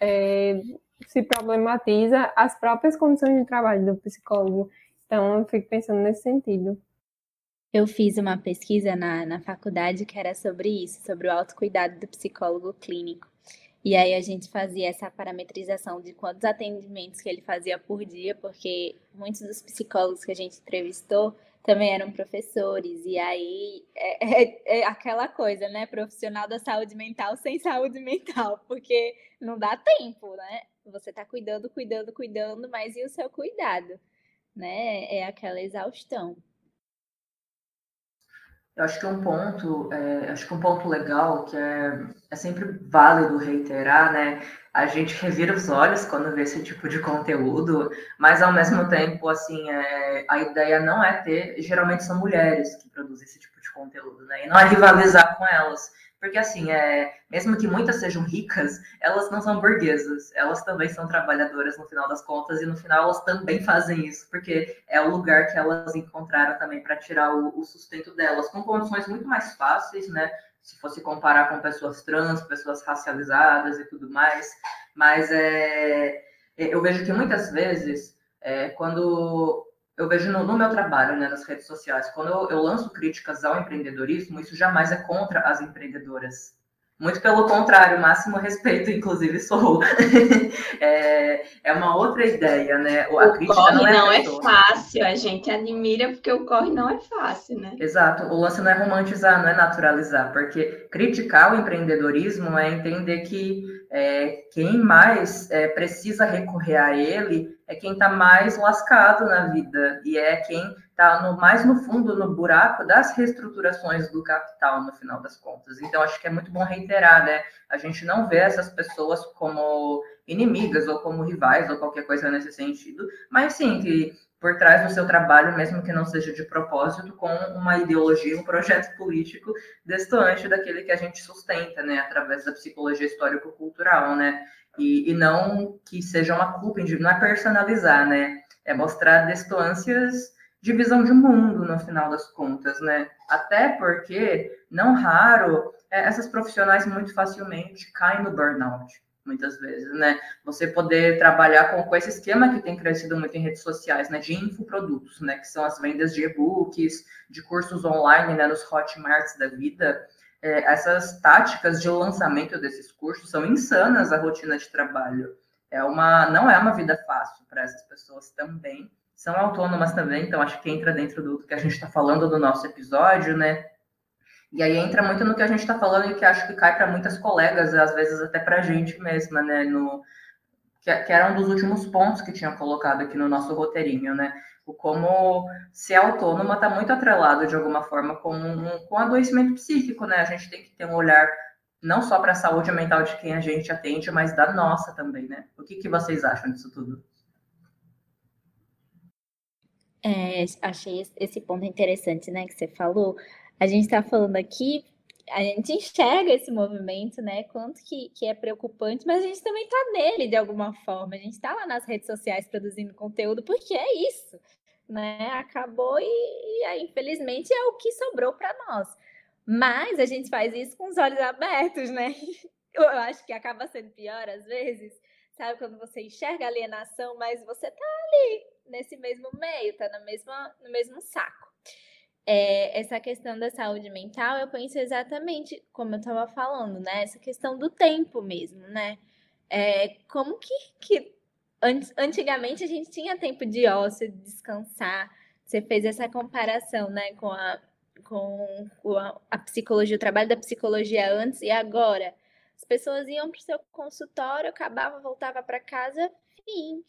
é, se problematiza as próprias condições de trabalho do psicólogo. Então, eu fico pensando nesse sentido. Eu fiz uma pesquisa na, na faculdade que era sobre isso, sobre o autocuidado do psicólogo clínico. E aí a gente fazia essa parametrização de quantos atendimentos que ele fazia por dia, porque muitos dos psicólogos que a gente entrevistou também eram professores. E aí é, é, é aquela coisa, né? Profissional da saúde mental sem saúde mental, porque não dá tempo, né? Você tá cuidando, cuidando, cuidando, mas e o seu cuidado? Né? É aquela exaustão. Eu acho que um ponto, é, acho que um ponto legal que é, é sempre válido reiterar, né, a gente revira os olhos quando vê esse tipo de conteúdo, mas ao mesmo tempo, assim, é, a ideia não é ter, geralmente são mulheres que produzem esse tipo de conteúdo, né? E não é rivalizar com elas. Porque, assim, é, mesmo que muitas sejam ricas, elas não são burguesas. Elas também são trabalhadoras no final das contas, e no final elas também fazem isso, porque é o lugar que elas encontraram também para tirar o, o, sustento delas, com condições muito mais fáceis, né? Se fosse comparar com pessoas trans, pessoas racializadas e tudo mais. Mas é, é eu vejo que muitas vezes, é, quando eu vejo no, no, meu trabalho, né, nas redes sociais, quando eu, eu, lanço críticas ao empreendedorismo, isso jamais é contra as empreendedoras. Muito pelo contrário, máximo respeito, inclusive sou. é, é uma outra ideia, né? A o corre não, é, não é, fácil, a gente admira porque o corre não é fácil, né? Exato, o lance não é romantizar, não é naturalizar, porque criticar o empreendedorismo é entender que é, quem mais é, precisa recorrer a ele é quem está mais lascado na vida e é quem está no, mais no fundo, no buraco das reestruturações do capital, no final das contas. Então, acho que é muito bom reiterar, né? A gente não vê essas pessoas como inimigas ou como rivais ou qualquer coisa nesse sentido, mas sim que por trás do seu trabalho, mesmo que não seja de propósito, com uma ideologia, um projeto político distante daquele que a gente sustenta, né, através da psicologia histórico-cultural, né? E, e não que seja uma culpa, não é personalizar, né? É mostrar distâncias de visão de mundo, no final das contas, né? Até porque, não raro, é, essas profissionais muito facilmente caem no burnout, muitas vezes, né? Você poder trabalhar com, com esse esquema que tem crescido muito em redes sociais, né? De infoprodutos, né? Que são as vendas de e-books, de cursos online, né? Nos hotmarts da vida é, essas táticas de lançamento desses cursos são insanas a rotina de trabalho. É uma, não é uma vida fácil para essas pessoas também. São autônomas também, então acho que entra dentro do que a gente está falando do nosso episódio, né? E aí entra muito no que a gente está falando e que acho que cai para muitas colegas, às vezes até para a gente mesma, né? No, que, que era um dos últimos pontos que tinha colocado aqui no nosso roteirinho, né? como ser autônoma está muito atrelado de alguma forma com, um, com adoecimento psíquico, né? A gente tem que ter um olhar não só para a saúde mental de quem a gente atende, mas da nossa também, né? O que, que vocês acham disso tudo? É, achei esse ponto interessante, né, que você falou. A gente está falando aqui, a gente enxerga esse movimento, né, quanto que, que é preocupante, mas a gente também está nele de alguma forma. A gente está lá nas redes sociais produzindo conteúdo, porque é isso né? Acabou e, e infelizmente, é o que sobrou para nós. Mas a gente faz isso com os olhos abertos, né? Eu acho que acaba sendo pior às vezes, sabe? Quando você enxerga alienação, mas você tá ali, nesse mesmo meio, tá na mesma, no mesmo saco. É, essa questão da saúde mental, eu penso exatamente como eu estava falando, né? Essa questão do tempo mesmo, né? É, como que, que antigamente a gente tinha tempo de ócio, de descansar. Você fez essa comparação, né, com a, com, com a, a psicologia, o trabalho da psicologia antes e agora. As pessoas iam para o seu consultório, acabava, voltava para casa, fim.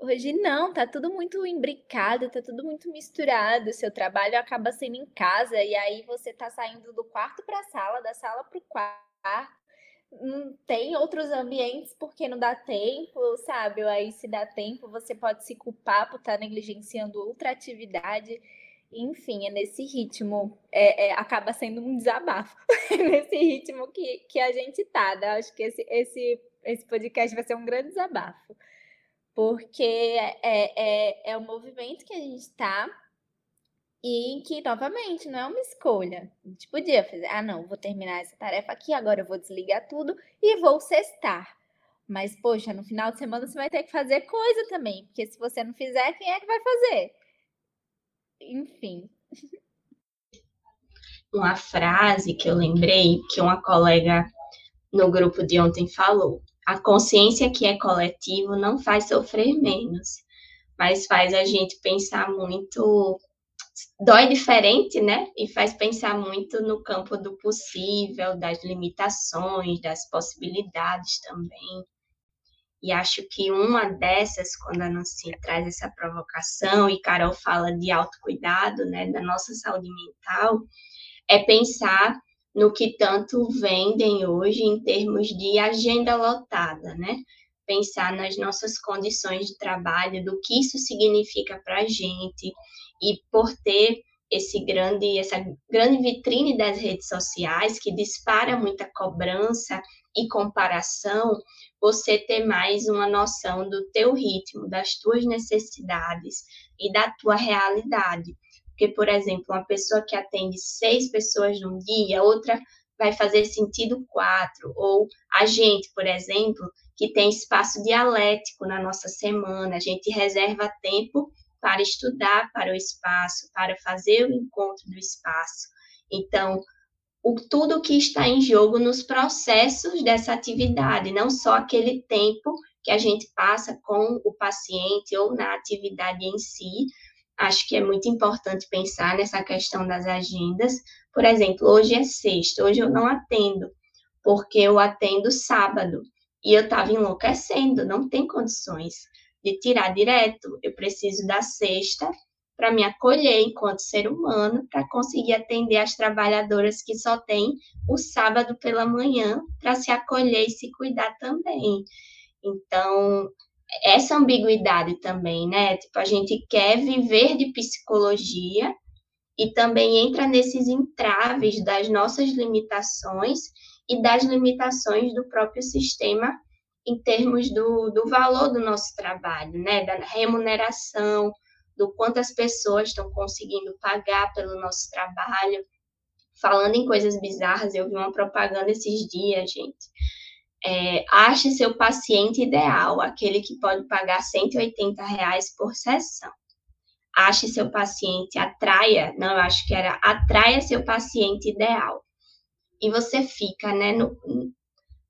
Hoje não, tá tudo muito imbricado, tá tudo muito misturado. Seu trabalho acaba sendo em casa e aí você tá saindo do quarto para a sala, da sala para o quarto não tem outros ambientes porque não dá tempo, sabe? Aí se dá tempo, você pode se culpar por estar tá negligenciando outra atividade. Enfim, é nesse ritmo, é, é acaba sendo um desabafo. é nesse ritmo que, que a gente tá. Né? Acho que esse, esse, esse podcast vai ser um grande desabafo. Porque é, é, é o movimento que a gente está e que, novamente, não é uma escolha. A gente podia fazer, ah, não, vou terminar essa tarefa aqui, agora eu vou desligar tudo e vou cestar. Mas, poxa, no final de semana você vai ter que fazer coisa também, porque se você não fizer, quem é que vai fazer? Enfim. Uma frase que eu lembrei que uma colega no grupo de ontem falou: a consciência que é coletivo não faz sofrer menos, mas faz a gente pensar muito dói diferente, né? E faz pensar muito no campo do possível, das limitações, das possibilidades também. E acho que uma dessas, quando a Nancy traz essa provocação e Carol fala de autocuidado, né, da nossa saúde mental, é pensar no que tanto vendem hoje em termos de agenda lotada, né? Pensar nas nossas condições de trabalho, do que isso significa para a gente, e por ter esse grande, essa grande vitrine das redes sociais que dispara muita cobrança e comparação, você ter mais uma noção do teu ritmo, das tuas necessidades e da tua realidade. Porque, por exemplo, uma pessoa que atende seis pessoas num dia, outra vai fazer sentido quatro. Ou a gente, por exemplo, que tem espaço dialético na nossa semana, a gente reserva tempo para estudar para o espaço, para fazer o encontro do espaço. Então, o, tudo que está em jogo nos processos dessa atividade, não só aquele tempo que a gente passa com o paciente ou na atividade em si, acho que é muito importante pensar nessa questão das agendas. Por exemplo, hoje é sexta, hoje eu não atendo, porque eu atendo sábado e eu estava enlouquecendo, não tem condições de tirar direto. Eu preciso da sexta para me acolher enquanto ser humano, para conseguir atender as trabalhadoras que só têm o sábado pela manhã para se acolher e se cuidar também. Então, essa ambiguidade também, né? Tipo, a gente quer viver de psicologia e também entra nesses entraves das nossas limitações e das limitações do próprio sistema em termos do, do valor do nosso trabalho, né? Da remuneração, do quanto as pessoas estão conseguindo pagar pelo nosso trabalho. Falando em coisas bizarras, eu vi uma propaganda esses dias, gente é, ache seu paciente ideal, aquele que pode pagar 180 reais por sessão. Ache seu paciente, atraia, não, eu acho que era atraia seu paciente ideal. E você fica, né, no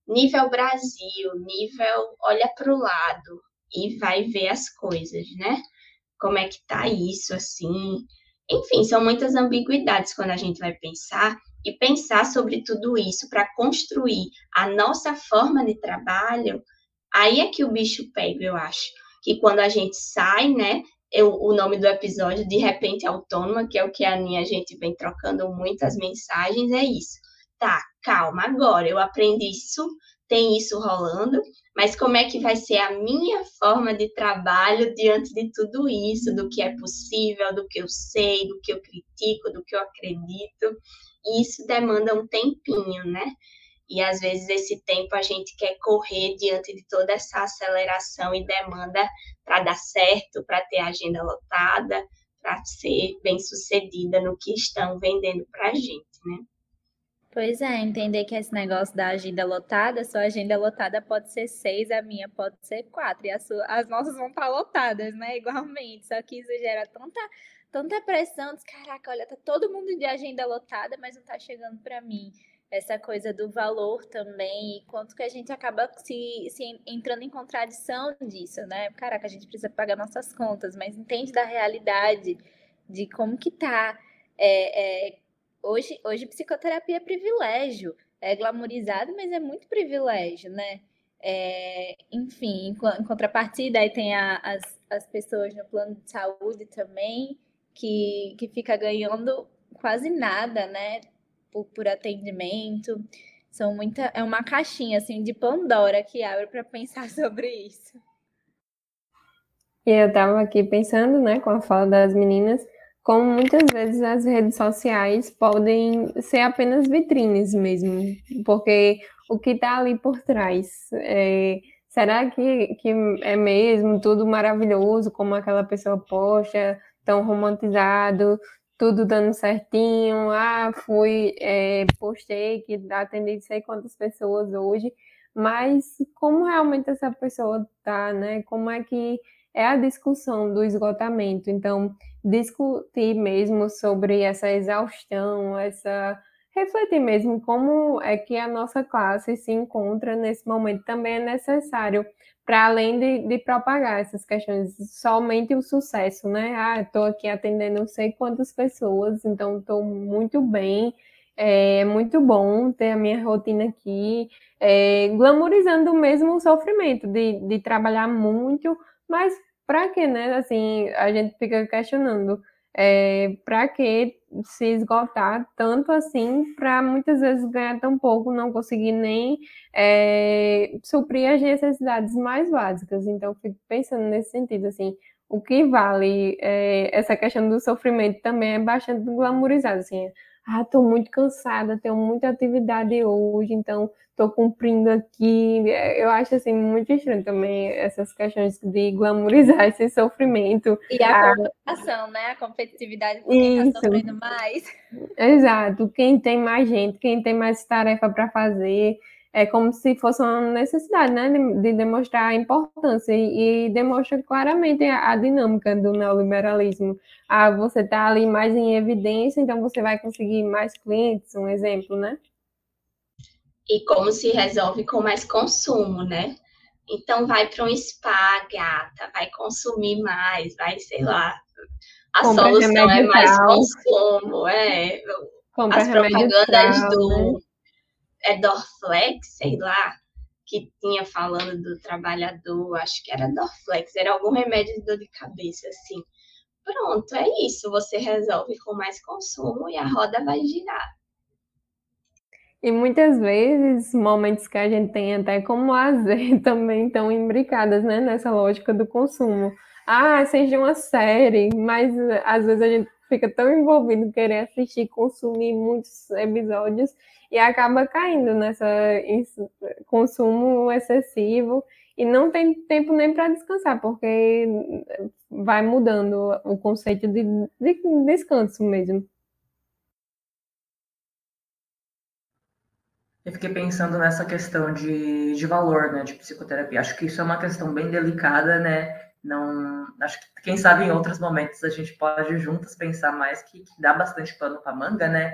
nível Brasil, nível olha para o lado e vai ver as coisas, né? Como é que tá isso, assim. Enfim, são muitas ambiguidades quando a gente vai pensar e pensar sobre tudo isso para construir a nossa forma de trabalho, aí é que o bicho pega, eu acho. Que quando a gente sai, né? Eu, o nome do episódio, de repente autônoma, que é o que a Aninha a gente vem trocando muitas mensagens, é isso. Tá, calma, agora eu aprendi isso, tem isso rolando, mas como é que vai ser a minha forma de trabalho diante de tudo isso, do que é possível, do que eu sei, do que eu critico, do que eu acredito? E isso demanda um tempinho, né? E às vezes esse tempo a gente quer correr diante de toda essa aceleração e demanda para dar certo, para ter a agenda lotada, para ser bem sucedida no que estão vendendo para a gente, né? Pois é, entender que esse negócio da agenda lotada, sua agenda lotada pode ser seis, a minha pode ser quatro, e as, suas, as nossas vão estar lotadas, né? Igualmente. Só que isso gera tanta tanta pressão, diz, caraca, olha, tá todo mundo de agenda lotada, mas não tá chegando para mim. Essa coisa do valor também, e quanto que a gente acaba se, se entrando em contradição disso, né? Caraca, a gente precisa pagar nossas contas, mas entende da realidade, de como que tá. É, é, hoje, hoje psicoterapia é privilégio, é glamorizado, mas é muito privilégio, né? É, enfim, em contrapartida, aí tem a, as, as pessoas no plano de saúde também, que, que fica ganhando quase nada, né? Por, por atendimento. São muita, é uma caixinha assim de Pandora que abre para pensar sobre isso. E eu estava aqui pensando, né, com a fala das meninas, como muitas vezes as redes sociais podem ser apenas vitrines mesmo, porque o que está ali por trás, é, será que, que é mesmo tudo maravilhoso como aquela pessoa posta? tão romantizado, tudo dando certinho. Ah, fui, é, postei que atendi sei quantas pessoas hoje, mas como realmente essa pessoa tá, né? Como é que é a discussão do esgotamento? Então, discutir mesmo sobre essa exaustão, essa refletir mesmo como é que a nossa classe se encontra nesse momento também é necessário para além de, de, propagar essas questões, somente o sucesso, né? Ah, estou aqui atendendo não sei quantas pessoas, então estou muito bem, é muito bom ter a minha rotina aqui, é, glamorizando mesmo o sofrimento de, de trabalhar muito, mas para que, né? Assim, a gente fica questionando. é, para que se esgotar tanto assim para muitas vezes ganhar tão pouco, não conseguir nem é, suprir as necessidades mais básicas. Então, fico pensando nesse sentido, assim, o que vale é, essa questão do sofrimento também é bastante glamourizado, assim, ah, estou muito cansada, tenho muita atividade hoje, então estou cumprindo aqui. Eu acho assim muito estranho também essas questões de glamourizar esse sofrimento. E a competição, né? A competitividade com quem está sofrendo mais. Exato. Quem tem mais gente, quem tem mais tarefa para fazer. É como se fosse uma necessidade, né, de, de demonstrar a importância e, e demonstra claramente a, a, dinâmica do neoliberalismo. Ah, você está ali mais em evidência, então você vai conseguir mais clientes, um exemplo, né? e como se resolve com mais consumo, né? Então vai para um spa, gata, vai consumir mais, vai, sei lá. A Compra solução é mais consumo, é. Compra As propagandas do né? É Dorflex, sei lá, que tinha falando do trabalhador, acho que era Dorflex, era algum remédio de dor de cabeça, assim. Pronto, é isso. Você resolve com mais consumo e a roda vai girar. E muitas vezes, momentos que a gente tem até como lazer também estão imbricadas, né, nessa lógica do consumo. Ah, seja uma série, mas às vezes a gente fica tão envolvido querer assistir, consumir muitos episódios e acaba caindo nessa consumo excessivo e não tem tempo nem para descansar, porque vai mudando o conceito de, de descanso mesmo. Eu fiquei pensando nessa questão de, de valor, né, de psicoterapia. Acho que isso é uma questão bem delicada, né? Não, acho que quem sabe em outros momentos a gente pode juntas pensar mais que, que dá bastante pano para manga, né?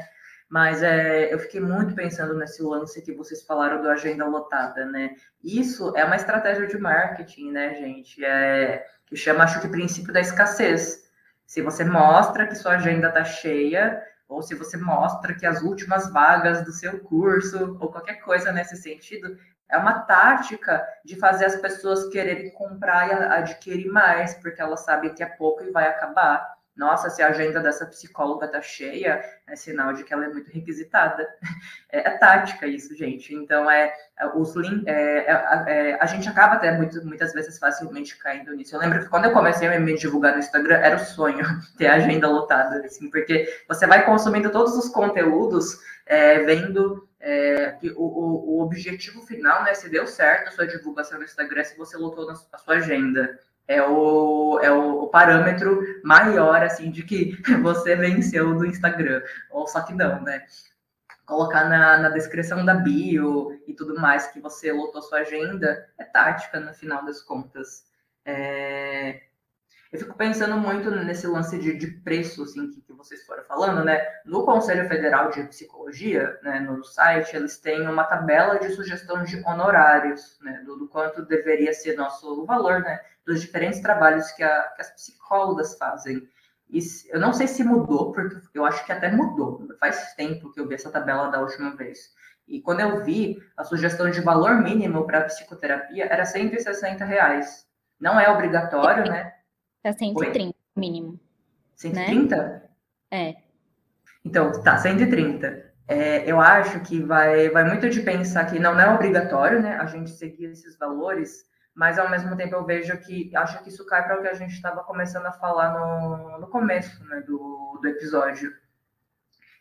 Mas é, eu fiquei muito pensando nesse lance que vocês falaram do agenda lotada, né? Isso é uma estratégia de marketing, né, gente? É, que chama, acho que, princípio da escassez. Se você mostra que sua agenda está cheia, ou se você mostra que as últimas vagas do seu curso, ou qualquer coisa nesse sentido, é uma tática de fazer as pessoas quererem comprar e adquirir mais, porque elas sabem que é pouco e vai acabar nossa, se a agenda dessa psicóloga tá cheia, é sinal de que ela é muito requisitada. É, é tática isso, gente. Então, é, é os link, é, é, é, a gente acaba até muito, muitas vezes facilmente caindo nisso. Eu lembro que quando eu comecei a me divulgar no Instagram, era o sonho ter a agenda lotada, assim, porque você vai consumindo todos os conteúdos, é, vendo que o, o, o, objetivo final, né, se deu certo a sua divulgação no Instagram, se você lotou a sua agenda é o, é o, parâmetro maior, assim, de que você venceu do Instagram. Ou só que não, né? Colocar na, na descrição da bio e tudo mais que você lotou sua agenda é tática, no final das contas. É, eu fico pensando muito nesse lance de, de preço, assim, que, que, vocês foram falando, né? No Conselho Federal de Psicologia, né, no site, eles têm uma tabela de sugestão de honorários, né? Do, do quanto deveria ser nosso valor, né? Dos diferentes trabalhos que, a, que as psicólogas fazem. E eu não sei se mudou, porque eu acho que até mudou. Faz tempo que eu vi essa tabela da última vez. E quando eu vi, a sugestão de valor mínimo para psicoterapia era 160 reais. Não é obrigatório, né? Tá 130 Oi? mínimo. 130? Né? É. Então, tá, 130. É, eu acho que vai, vai muito de pensar que não, não é obrigatório, né, a gente seguir esses valores, mas ao mesmo tempo eu vejo que acho que isso cai para o que a gente estava começando a falar no, no começo né, do, do episódio.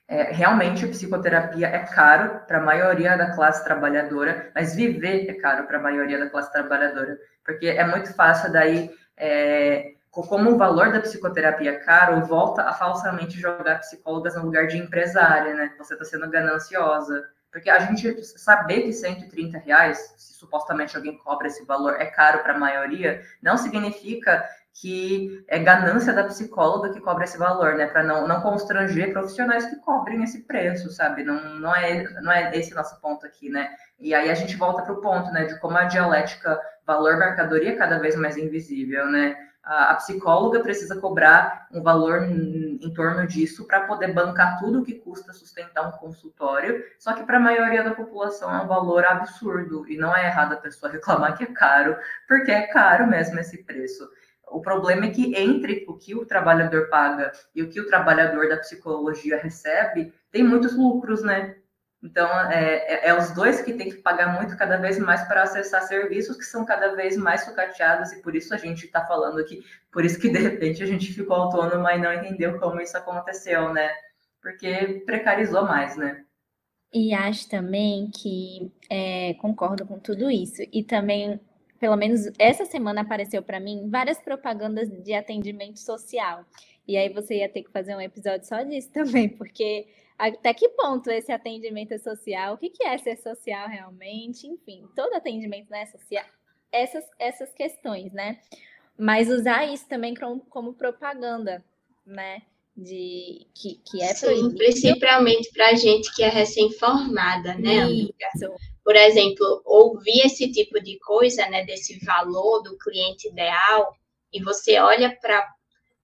É, realmente, psicoterapia é caro para a maioria da classe trabalhadora, mas viver é caro para a maioria da classe trabalhadora, porque é muito fácil daí é, como o valor da psicoterapia é caro, volta a falsamente jogar psicólogas no lugar de empresária, né? Você está sendo gananciosa. Porque a gente saber que 130 reais, se supostamente alguém cobra esse valor, é caro para a maioria, não significa que é ganância da psicóloga que cobra esse valor, né? Para não, não constranger profissionais que cobrem esse preço, sabe? Não, não, é, não é esse nosso ponto aqui, né? E aí a gente volta para o ponto, né? De como a dialética valor-mercadoria é cada vez mais invisível, né? A, psicóloga precisa cobrar um valor em, em torno disso para poder bancar tudo o que custa sustentar um consultório. Só que para a maioria da população é um valor absurdo e não é errado a pessoa reclamar que é caro, porque é caro mesmo esse preço. O problema é que entre o que o trabalhador paga e o que o trabalhador da psicologia recebe, tem muitos lucros, né? Então, é, é, é, os dois que têm que pagar muito cada vez mais para acessar serviços que são cada vez mais sucateados, e por isso a gente está falando aqui, por isso que de repente a gente ficou autônoma e não entendeu como isso aconteceu, né? Porque precarizou mais, né? E acho também que é, concordo com tudo isso. E também, pelo menos essa semana apareceu para mim várias propagandas de atendimento social. E aí você ia ter que fazer um episódio só disso também, porque até que ponto esse atendimento é social, o que, que é ser social realmente, enfim, todo atendimento é social, essas, essas questões, né? Mas usar isso também como, como propaganda, né? De que, que é Sim, proibido. principalmente para gente que é recém-formada, né, amiga? Isso. Por exemplo, ouvir esse tipo de coisa, né, desse valor do cliente ideal, e você olha para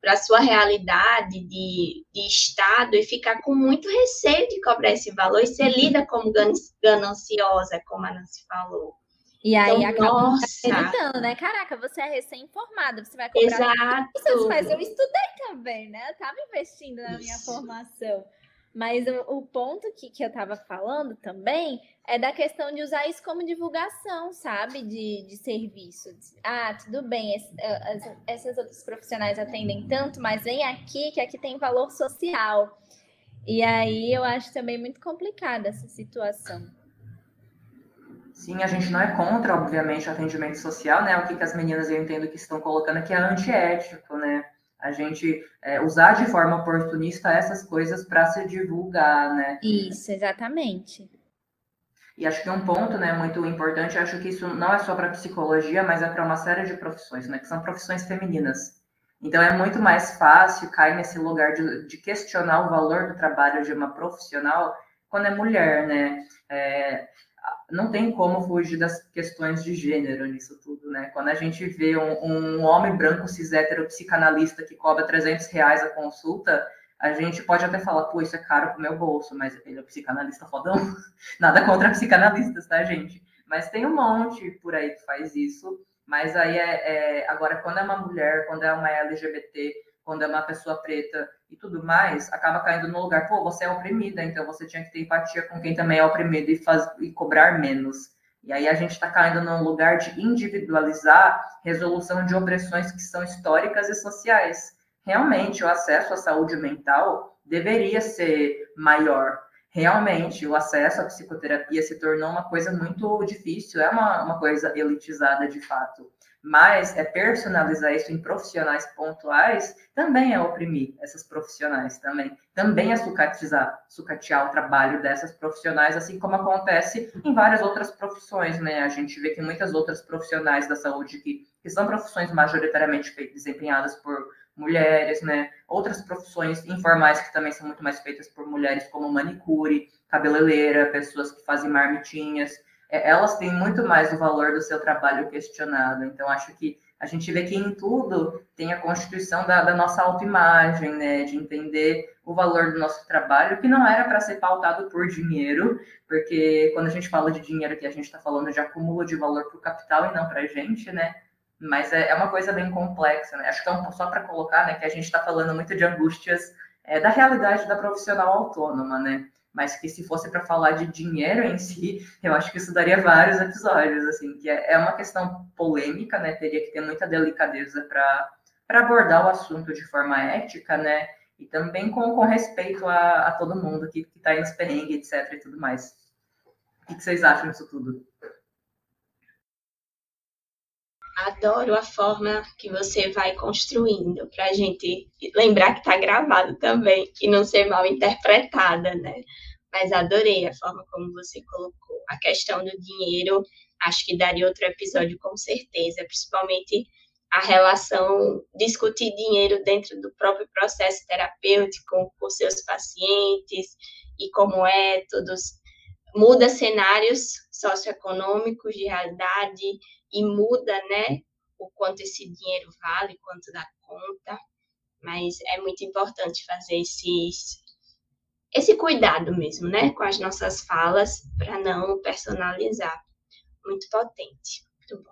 para a sua realidade de, de Estado e ficar com muito receio de cobrar esse valor e ser uhum. lida como gananciosa, como a Nancy falou. E aí então, acaba acreditando, né? Caraca, você é recém-formada, você vai cobrar. Exato. Mas eu estudei também, né? Eu estava investindo na minha Isso. formação. Mas o, o ponto que, que eu estava falando também é da questão de usar isso como divulgação, sabe? De, de serviço. Ah, tudo bem, esse, essas outras profissionais atendem tanto, mas vem aqui que aqui tem valor social. E aí eu acho também muito complicada essa situação. Sim, a gente não é contra, obviamente, o atendimento social, né? O que, que as meninas eu entendo que estão colocando aqui é antiético, né? A gente é, usar de forma oportunista essas coisas para se divulgar, né? Isso, exatamente. E acho que um ponto, né, muito importante, acho que isso não é só para psicologia, mas é para uma série de profissões, né, que são profissões femininas. Então é muito mais fácil cair nesse lugar de, de questionar o valor do trabalho de uma profissional quando é mulher, né? É, não tem como fugir das questões de gênero nisso tudo, né? Quando a gente vê um, um homem branco cis hétero psicanalista que cobra 300 reais a consulta, a gente pode até falar, pô, isso é caro pro meu bolso, mas ele é psicanalista fodão. Nada contra psicanalistas, tá, gente? Mas tem um monte por aí que faz isso. Mas aí é, é agora quando é uma mulher, quando é uma LGBT, quando é uma pessoa preta e tudo mais, acaba caindo no lugar, pô, você é oprimida, então você tinha que ter empatia com quem também é oprimido e, faz, e cobrar menos. E aí a gente está caindo num lugar de individualizar resolução de opressões que são históricas e sociais. Realmente, o acesso à saúde mental deveria ser maior. Realmente, o acesso à psicoterapia se tornou uma coisa muito difícil, é uma, uma coisa elitizada de fato mas é personalizar isso em profissionais pontuais também é oprimir essas profissionais também. Também é sucatizar, sucatear o trabalho dessas profissionais, assim como acontece em várias outras profissões, né? A gente vê que muitas outras profissionais da saúde que, que são profissões majoritariamente desempenhadas por mulheres, né? Outras profissões informais que também são muito mais feitas por mulheres, como manicure, cabeleireira, pessoas que fazem marmitinhas. É, elas têm muito mais o valor do seu trabalho questionado. Então, acho que a gente vê que em tudo tem a constituição da, da nossa autoimagem, né? De entender o valor do nosso trabalho, que não era para ser pautado por dinheiro, porque quando a gente fala de dinheiro aqui, a gente está falando de acúmulo de valor para o capital e não para a gente, né? Mas é, é, uma coisa bem complexa, né? Acho que é só para colocar, né, que a gente está falando muito de angústias é, da realidade da profissional autônoma, né? Mas que se fosse para falar de dinheiro em si, eu acho que isso daria vários episódios, assim, que é, é uma questão polêmica, né? Teria que ter muita delicadeza para abordar o assunto de forma ética, né? E também com, com respeito a, a todo mundo que está aí nos perrengues, etc. e tudo mais. O que vocês acham disso tudo? Adoro a forma que você vai construindo para a gente lembrar que está gravado também e não ser mal interpretada, né? Mas adorei a forma como você colocou. A questão do dinheiro, acho que daria outro episódio com certeza, principalmente a relação, discutir dinheiro dentro do próprio processo terapêutico com seus pacientes e como é, todos muda cenários socioeconômicos de realidade, e muda, né? O quanto esse dinheiro vale, quanto dá conta. Mas é muito importante fazer esses, esse cuidado mesmo, né? Com as nossas falas, para não personalizar. Muito potente. Muito bom.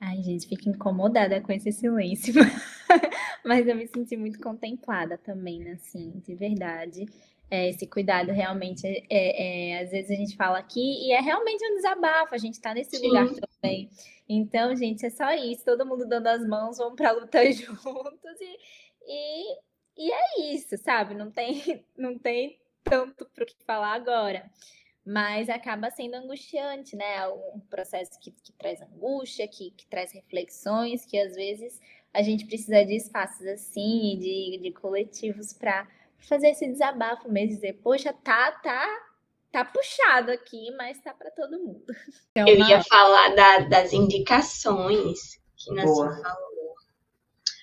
Ai, gente, fico incomodada com esse silêncio. Mas eu me senti muito contemplada também, né? assim, de verdade. É, esse cuidado realmente, é, é, é, às vezes a gente fala aqui e é realmente um desabafo, a gente está nesse Sim. lugar também. Então, gente, é só isso, todo mundo dando as mãos, vamos para lutar juntos e, e, e, é isso, sabe? Não tem, não tem tanto para o que falar agora mas acaba sendo angustiante, né? Um processo que, que traz angústia, que, que, traz reflexões, que às vezes a gente precisa de espaços assim, de, de coletivos para fazer esse desabafo mesmo, dizer, poxa, tá, tá, tá puxado aqui, mas tá para todo mundo. É uma... Eu ia falar da, das indicações que Nancy falou.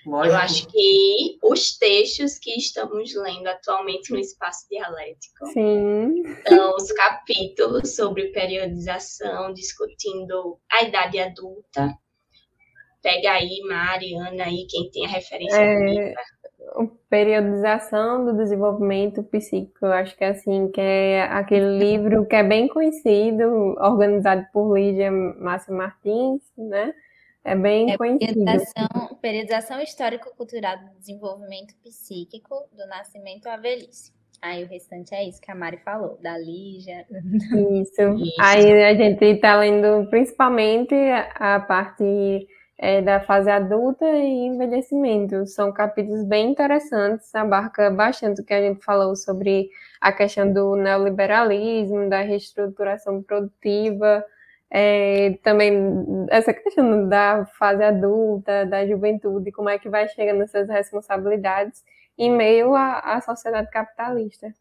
Lógico. Eu acho que os textos que estamos lendo atualmente no espaço dialético Sim. são os capítulos sobre periodização, discutindo a idade adulta. Pega aí, Mariana, aí, quem tem a referência. É, periodização do desenvolvimento psíquico, acho que é assim, que é aquele livro que é bem conhecido, organizado por Lídia Márcia Martins, né? É bem é conhecido. Periodização, periodização histórico-cultural do desenvolvimento psíquico do nascimento à velhice. Aí o restante é isso que a Mari falou, da Lígia. Isso. isso. Aí a gente está lendo principalmente a parte é, da fase adulta e envelhecimento. São capítulos bem interessantes, abarca bastante o que a gente falou sobre a questão do neoliberalismo, da reestruturação produtiva, é, também essa questão da fase adulta, da juventude, como é que vai chegando essas responsabilidades em meio à, à sociedade capitalista.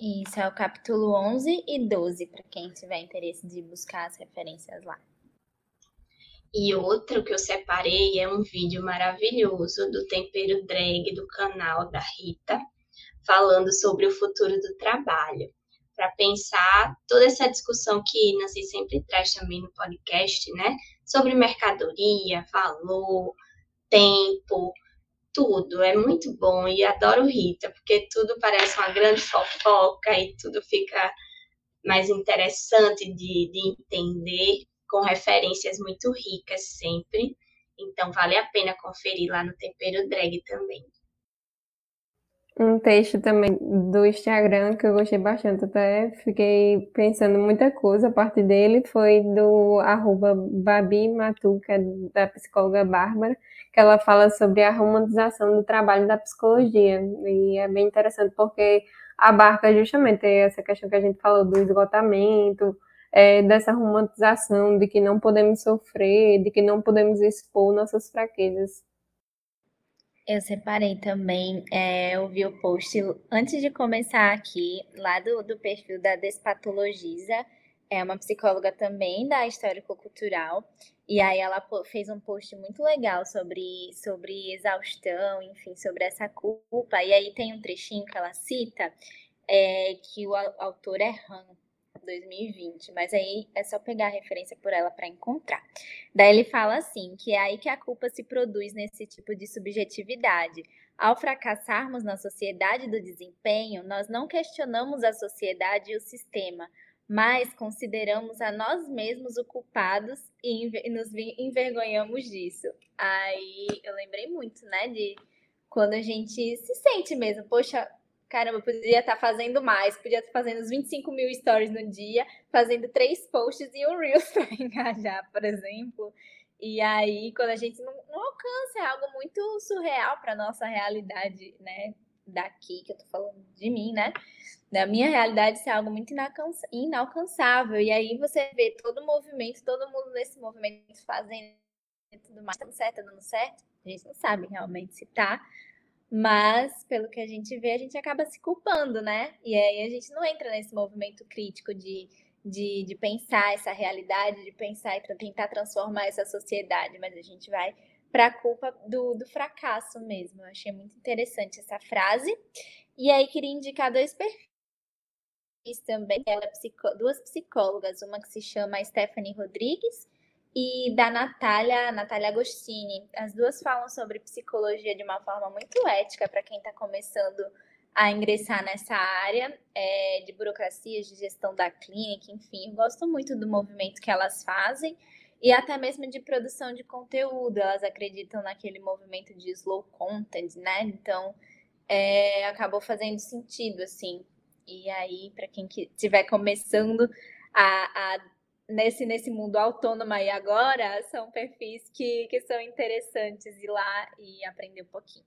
Isso, é o capítulo 11 e 12, para quem tiver interesse de buscar as referências lá. E outro que eu separei é um vídeo maravilhoso do Tempero Drag do canal da Rita, falando sobre o futuro do trabalho para pensar toda essa discussão que Nancy sempre traz também no podcast, né? Sobre mercadoria, valor, tempo, tudo. É muito bom e adoro Rita, porque tudo parece uma grande fofoca e tudo fica mais interessante de, de entender, com referências muito ricas sempre. Então, vale a pena conferir lá no Tempero Drag também. Um texto também do Instagram que eu gostei bastante, até fiquei pensando muita coisa. A partir dele, foi do arroba Babi Matuca, da psicóloga Bárbara, que ela fala sobre a romantização do trabalho da psicologia, e é bem interessante porque abarca justamente essa questão que a gente falou do esgotamento, é, dessa romantização de que não podemos sofrer, de que não podemos expor nossas fraquezas. Eu separei também, é, eu vi o post antes de começar aqui, lá do, do perfil da Despatologiza, é uma psicóloga também da histórico-cultural, e aí ela fez um post muito legal sobre, sobre exaustão, enfim, sobre essa culpa, e aí tem um trechinho que ela cita, é, que o autor é Han, 2020, mas aí é só pegar a referência por ela para encontrar. Daí ele fala assim, que é aí que a culpa se produz nesse tipo de subjetividade. Ao fracassarmos na sociedade do desempenho, nós não questionamos a sociedade e o sistema, mas consideramos a nós mesmos o culpados e nos envergonhamos disso. Aí eu lembrei muito, né, de quando a gente se sente mesmo, poxa, caramba, podia estar fazendo mais, podia estar fazendo os 25 mil stories no dia, fazendo três posts e um Reels para engajar, por exemplo. E aí, quando a gente não, não alcança, é algo muito surreal para nossa realidade, né? Daqui, que eu tô falando de mim, né? Da minha realidade, isso é algo muito inalcançável. E aí você vê todo o movimento, todo mundo nesse movimento fazendo tudo mais, dando certo, dando certo. A gente não sabe realmente se tá, mas, pelo que a gente vê, a gente acaba se culpando, né? E aí a gente não entra nesse movimento crítico de, de, de pensar essa realidade, de pensar e tentar transformar essa sociedade, mas a gente vai para a culpa do, do fracasso mesmo. Eu achei muito interessante essa frase. E aí queria indicar dois perfis também. Ela é duas psicólogas, uma que se chama Stephanie Rodrigues e da Natália, Natália Agostini. As duas falam sobre psicologia de uma forma muito ética para quem está começando a ingressar nessa área é, de burocracias, de gestão da clínica, enfim. Eu gosto muito do movimento que elas fazem e até mesmo de produção de conteúdo. Elas acreditam naquele movimento de slow content, né? Então, é, acabou fazendo sentido, assim. E aí, para quem estiver começando a, a, nesse, nesse mundo autônomo aí agora, são perfis que, que são interessantes ir lá e aprender um pouquinho.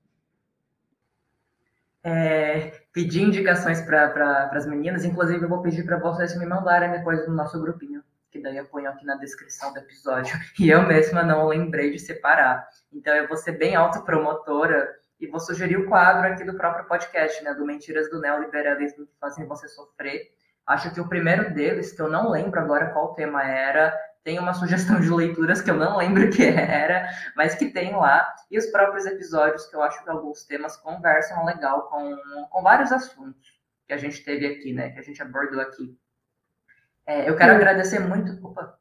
É, pedir indicações para pra, as meninas, inclusive eu vou pedir para vocês me mandarem depois no nosso grupinho que daí eu ponho aqui na descrição do episódio. E eu mesma não lembrei de separar. Então eu vou ser bem autopromotora e vou sugerir o quadro aqui do próprio podcast, né? Do Mentiras do Neoliberalismo que fazem você sofrer. Acho que o primeiro deles, que eu não lembro agora qual tema era, tem uma sugestão de leituras que eu não lembro que era, mas que tem lá. E os próprios episódios, que eu acho que alguns temas conversam legal com, com vários assuntos que a gente teve aqui, né? Que a gente abordou aqui. É, eu quero Sim. agradecer muito. Opa!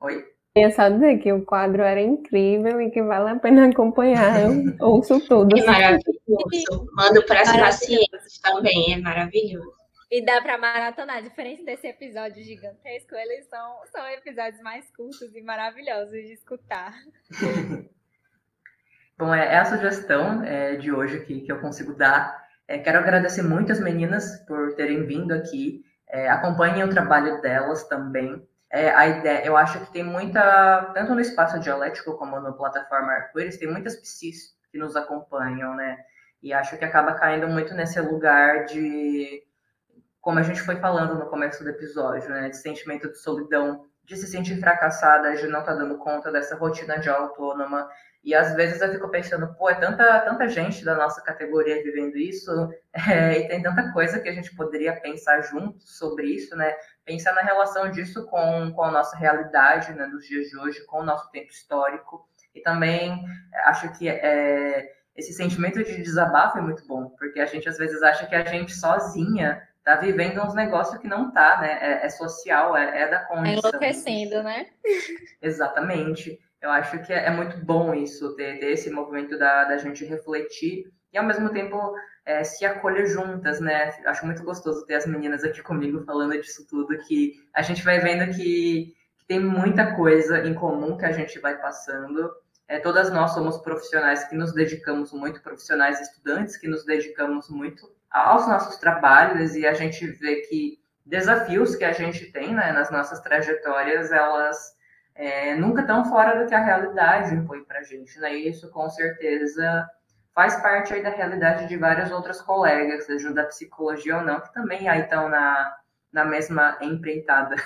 Oi? Eu só dizer que o quadro era incrível e que vale a pena acompanhar. Eu ouço tudo. É maravilhoso. Mando para as pacientes também, é maravilhoso. E dá para maratonar. Diferente desse episódio gigantesco, eles são, são episódios mais curtos e maravilhosos de escutar. Bom, é, é a sugestão é, de hoje que, que eu consigo dar. É, quero agradecer muito as meninas por terem vindo aqui. É, acompanhem o trabalho delas também. É, a ideia, eu acho que tem muita, tanto no espaço dialético como no plataforma Arco-Íris, tem muitas psis que nos acompanham, né? E acho que acaba caindo muito nesse lugar de, como a gente foi falando no começo do episódio, né? De sentimento de solidão, de se sentir fracassada, de não estar tá dando conta dessa rotina de autônoma, e às vezes eu fico pensando, pô, é tanta, tanta gente da nossa categoria vivendo isso, é, e tem tanta coisa que a gente poderia pensar junto sobre isso, né? Pensar na relação disso com, com a nossa realidade, né, nos dias de hoje, com o nosso tempo histórico. E também acho que é, esse sentimento de desabafo é muito bom, porque a gente às vezes acha que a gente sozinha tá vivendo uns negócios que não tá, né? É, é social, é, é da condição. É enlouquecendo, né? Exatamente. Eu acho que é, é muito bom isso, ter, ter esse movimento da, da gente refletir e ao mesmo tempo é, se acolher juntas, né? Acho muito gostoso ter as meninas aqui comigo falando disso tudo, que a gente vai vendo que, que tem muita coisa em comum que a gente vai passando. É, todas nós somos profissionais que nos dedicamos muito, profissionais estudantes que nos dedicamos muito aos nossos trabalhos e a gente vê que desafios que a gente tem né, nas nossas trajetórias, elas é, nunca tão fora do que a realidade impõe para a gente, né? E isso com certeza faz parte aí da realidade de várias outras colegas, seja da psicologia ou não, que também aí estão na, na mesma empreitada.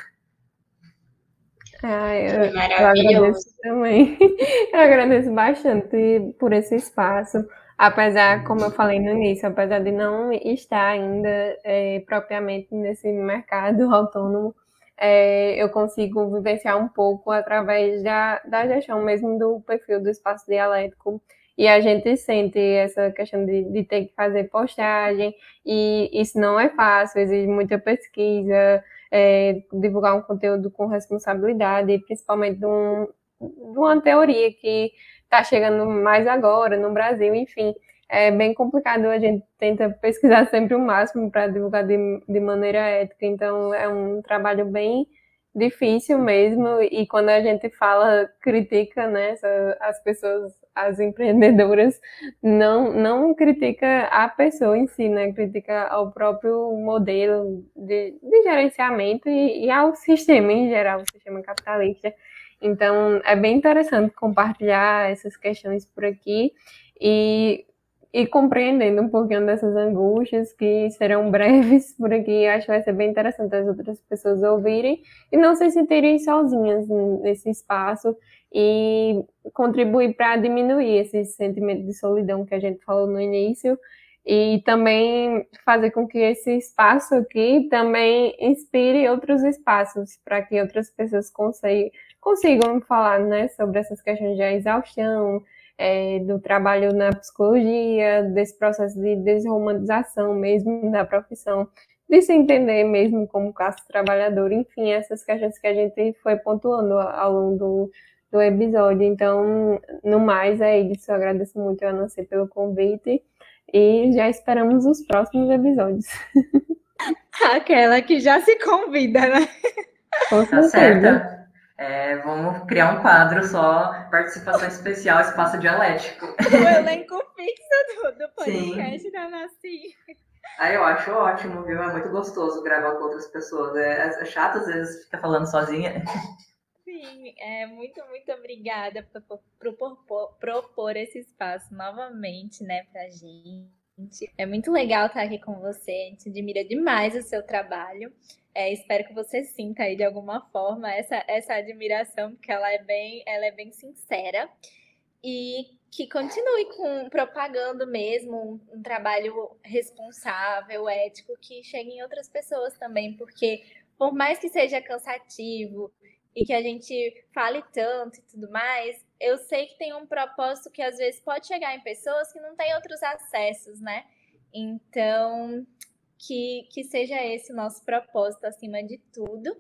Ah, eu, eu agradeço também. Eu agradeço bastante por esse espaço. Apesar, como eu falei no início, apesar de não estar ainda é, propriamente nesse mercado autônomo, é, eu consigo vivenciar um pouco através da, da gestão mesmo do perfil do espaço dialético. E a gente sente essa questão de, de ter que fazer postagem, e isso não é fácil, exige muita pesquisa, é, divulgar um conteúdo com responsabilidade, principalmente de, um, de uma teoria que está chegando mais agora no Brasil, enfim. É bem complicado, a gente tenta pesquisar sempre o máximo para divulgar de, de maneira ética, então é um trabalho bem difícil mesmo, e quando a gente fala, critica, né, as pessoas, as empreendedoras, não, não critica a pessoa em si, né, critica ao próprio modelo de, de gerenciamento e, e ao sistema em geral, o sistema capitalista. Então, é bem interessante compartilhar essas questões por aqui, e e compreendendo um pouquinho dessas angústias que serão breves por aqui. Acho que vai ser bem interessante as outras pessoas ouvirem e não se sentirem sozinhas nesse espaço e contribuir para diminuir esse sentimento de solidão que a gente falou no início e também fazer com que esse espaço aqui também inspire outros espaços para que outras pessoas consigam, consigam falar né, sobre essas questões de exaustão, é, do trabalho na psicologia, desse processo de desromantização mesmo da profissão, de se entender mesmo como classe trabalhadora, enfim, essas questões que a gente foi pontuando ao longo do, do episódio. Então, no mais, é isso. Eu agradeço muito a Nancy pelo convite e já esperamos os próximos episódios. Aquela que já se convida, né? Com tá certa. É, vamos criar um quadro só, participação especial, espaço dialético. O elenco fixo do, do podcast Sim. da Nasci. Aí eu acho ótimo, viu? É muito gostoso gravar com outras pessoas. É, é chato às vezes ficar falando sozinha. Sim, é, muito, muito obrigada por, por, por, por propor esse espaço novamente, né, pra gente. É muito legal estar aqui com você, a gente admira demais o seu trabalho. É, espero que você sinta aí de alguma forma essa, essa admiração, porque ela é bem, ela é bem sincera. E que continue com propagando mesmo um, um trabalho responsável, ético, que chegue em outras pessoas também, porque por mais que seja cansativo e que a gente fale tanto e tudo mais, eu sei que tem um propósito que às vezes pode chegar em pessoas que não têm outros acessos, né? Então, que, que seja esse o nosso propósito acima de tudo.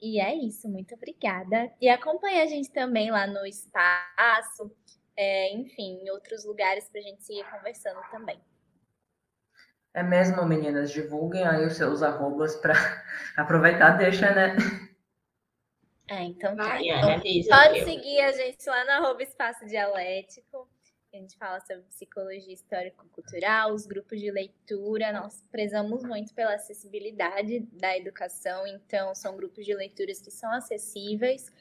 E é isso, muito obrigada. E acompanhe a gente também lá no espaço, é, enfim, em outros lugares para a gente seguir conversando também. É mesmo, meninas, divulguem aí os seus arrobas para aproveitar, deixa, né? É, então tá. então, pode seguir a gente lá no arroba Espaço Dialético. A gente fala sobre psicologia histórico-cultural, os grupos de leitura. Nós prezamos muito pela acessibilidade da educação, então são grupos de leituras que são acessíveis.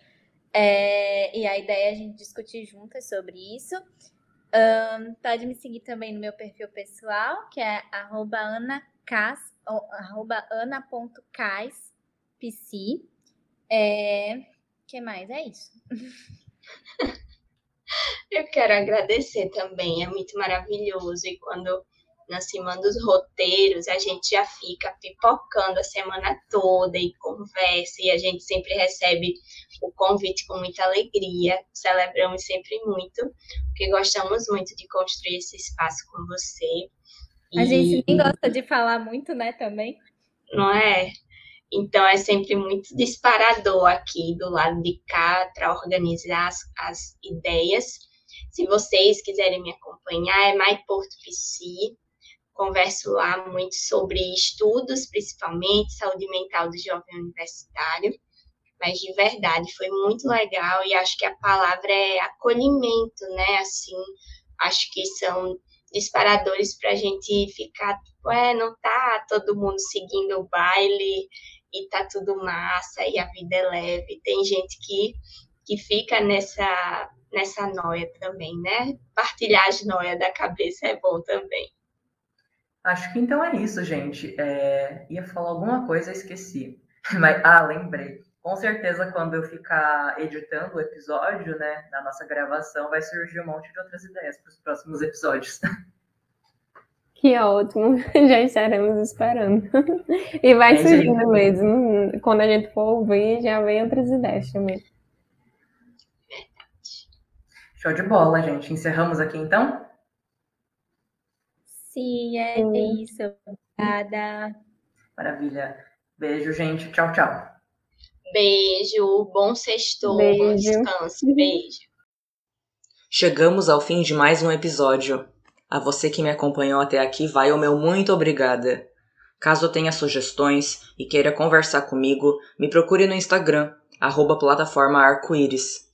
É, e a ideia é a gente discutir juntas sobre isso. Um, pode me seguir também no meu perfil pessoal, que é arroba anacas, arroba ana.caspc. É... que mais? É isso. Eu quero agradecer também, é muito maravilhoso. E quando nós cima dos roteiros, a gente já fica pipocando a semana toda e conversa, e a gente sempre recebe o convite com muita alegria. Celebramos sempre muito, porque gostamos muito de construir esse espaço com você. A gente nem gosta de falar muito, né, também? Não é? Então é sempre muito disparador aqui do lado de cá para organizar as, as, ideias. Se vocês quiserem me acompanhar, é MyPorto PC. Converso lá muito sobre estudos, principalmente saúde mental do jovem universitário. Mas de verdade foi muito legal e acho que a palavra é acolhimento, né? Assim, acho que são disparadores para a gente ficar, tipo, é, não tá todo mundo seguindo o baile e tá tudo massa e a vida é leve. Tem gente que, que fica nessa, nessa noia também, né? Partilhar as noias da cabeça é bom também. Acho que então é isso, gente. É... Ia falar alguma coisa, esqueci. Mas, ah, lembrei. Com certeza, quando eu ficar editando o episódio, né, na nossa gravação, vai surgir um monte de outras ideias para os próximos episódios. Que ótimo, já estaremos esperando. E vai é, surgindo gente. mesmo. Quando a gente for ouvir, já vem outras ideias também. Show de bola, gente. Encerramos aqui então? Sim, é Sim. isso. Obrigada. Maravilha. Beijo, gente. Tchau, tchau. Beijo, bom sexto, bom descanso. Beijo. Chegamos ao fim de mais um episódio. A você que me acompanhou até aqui, vai o meu muito obrigada. Caso tenha sugestões e queira conversar comigo, me procure no Instagram, arroba plataforma arco-íris.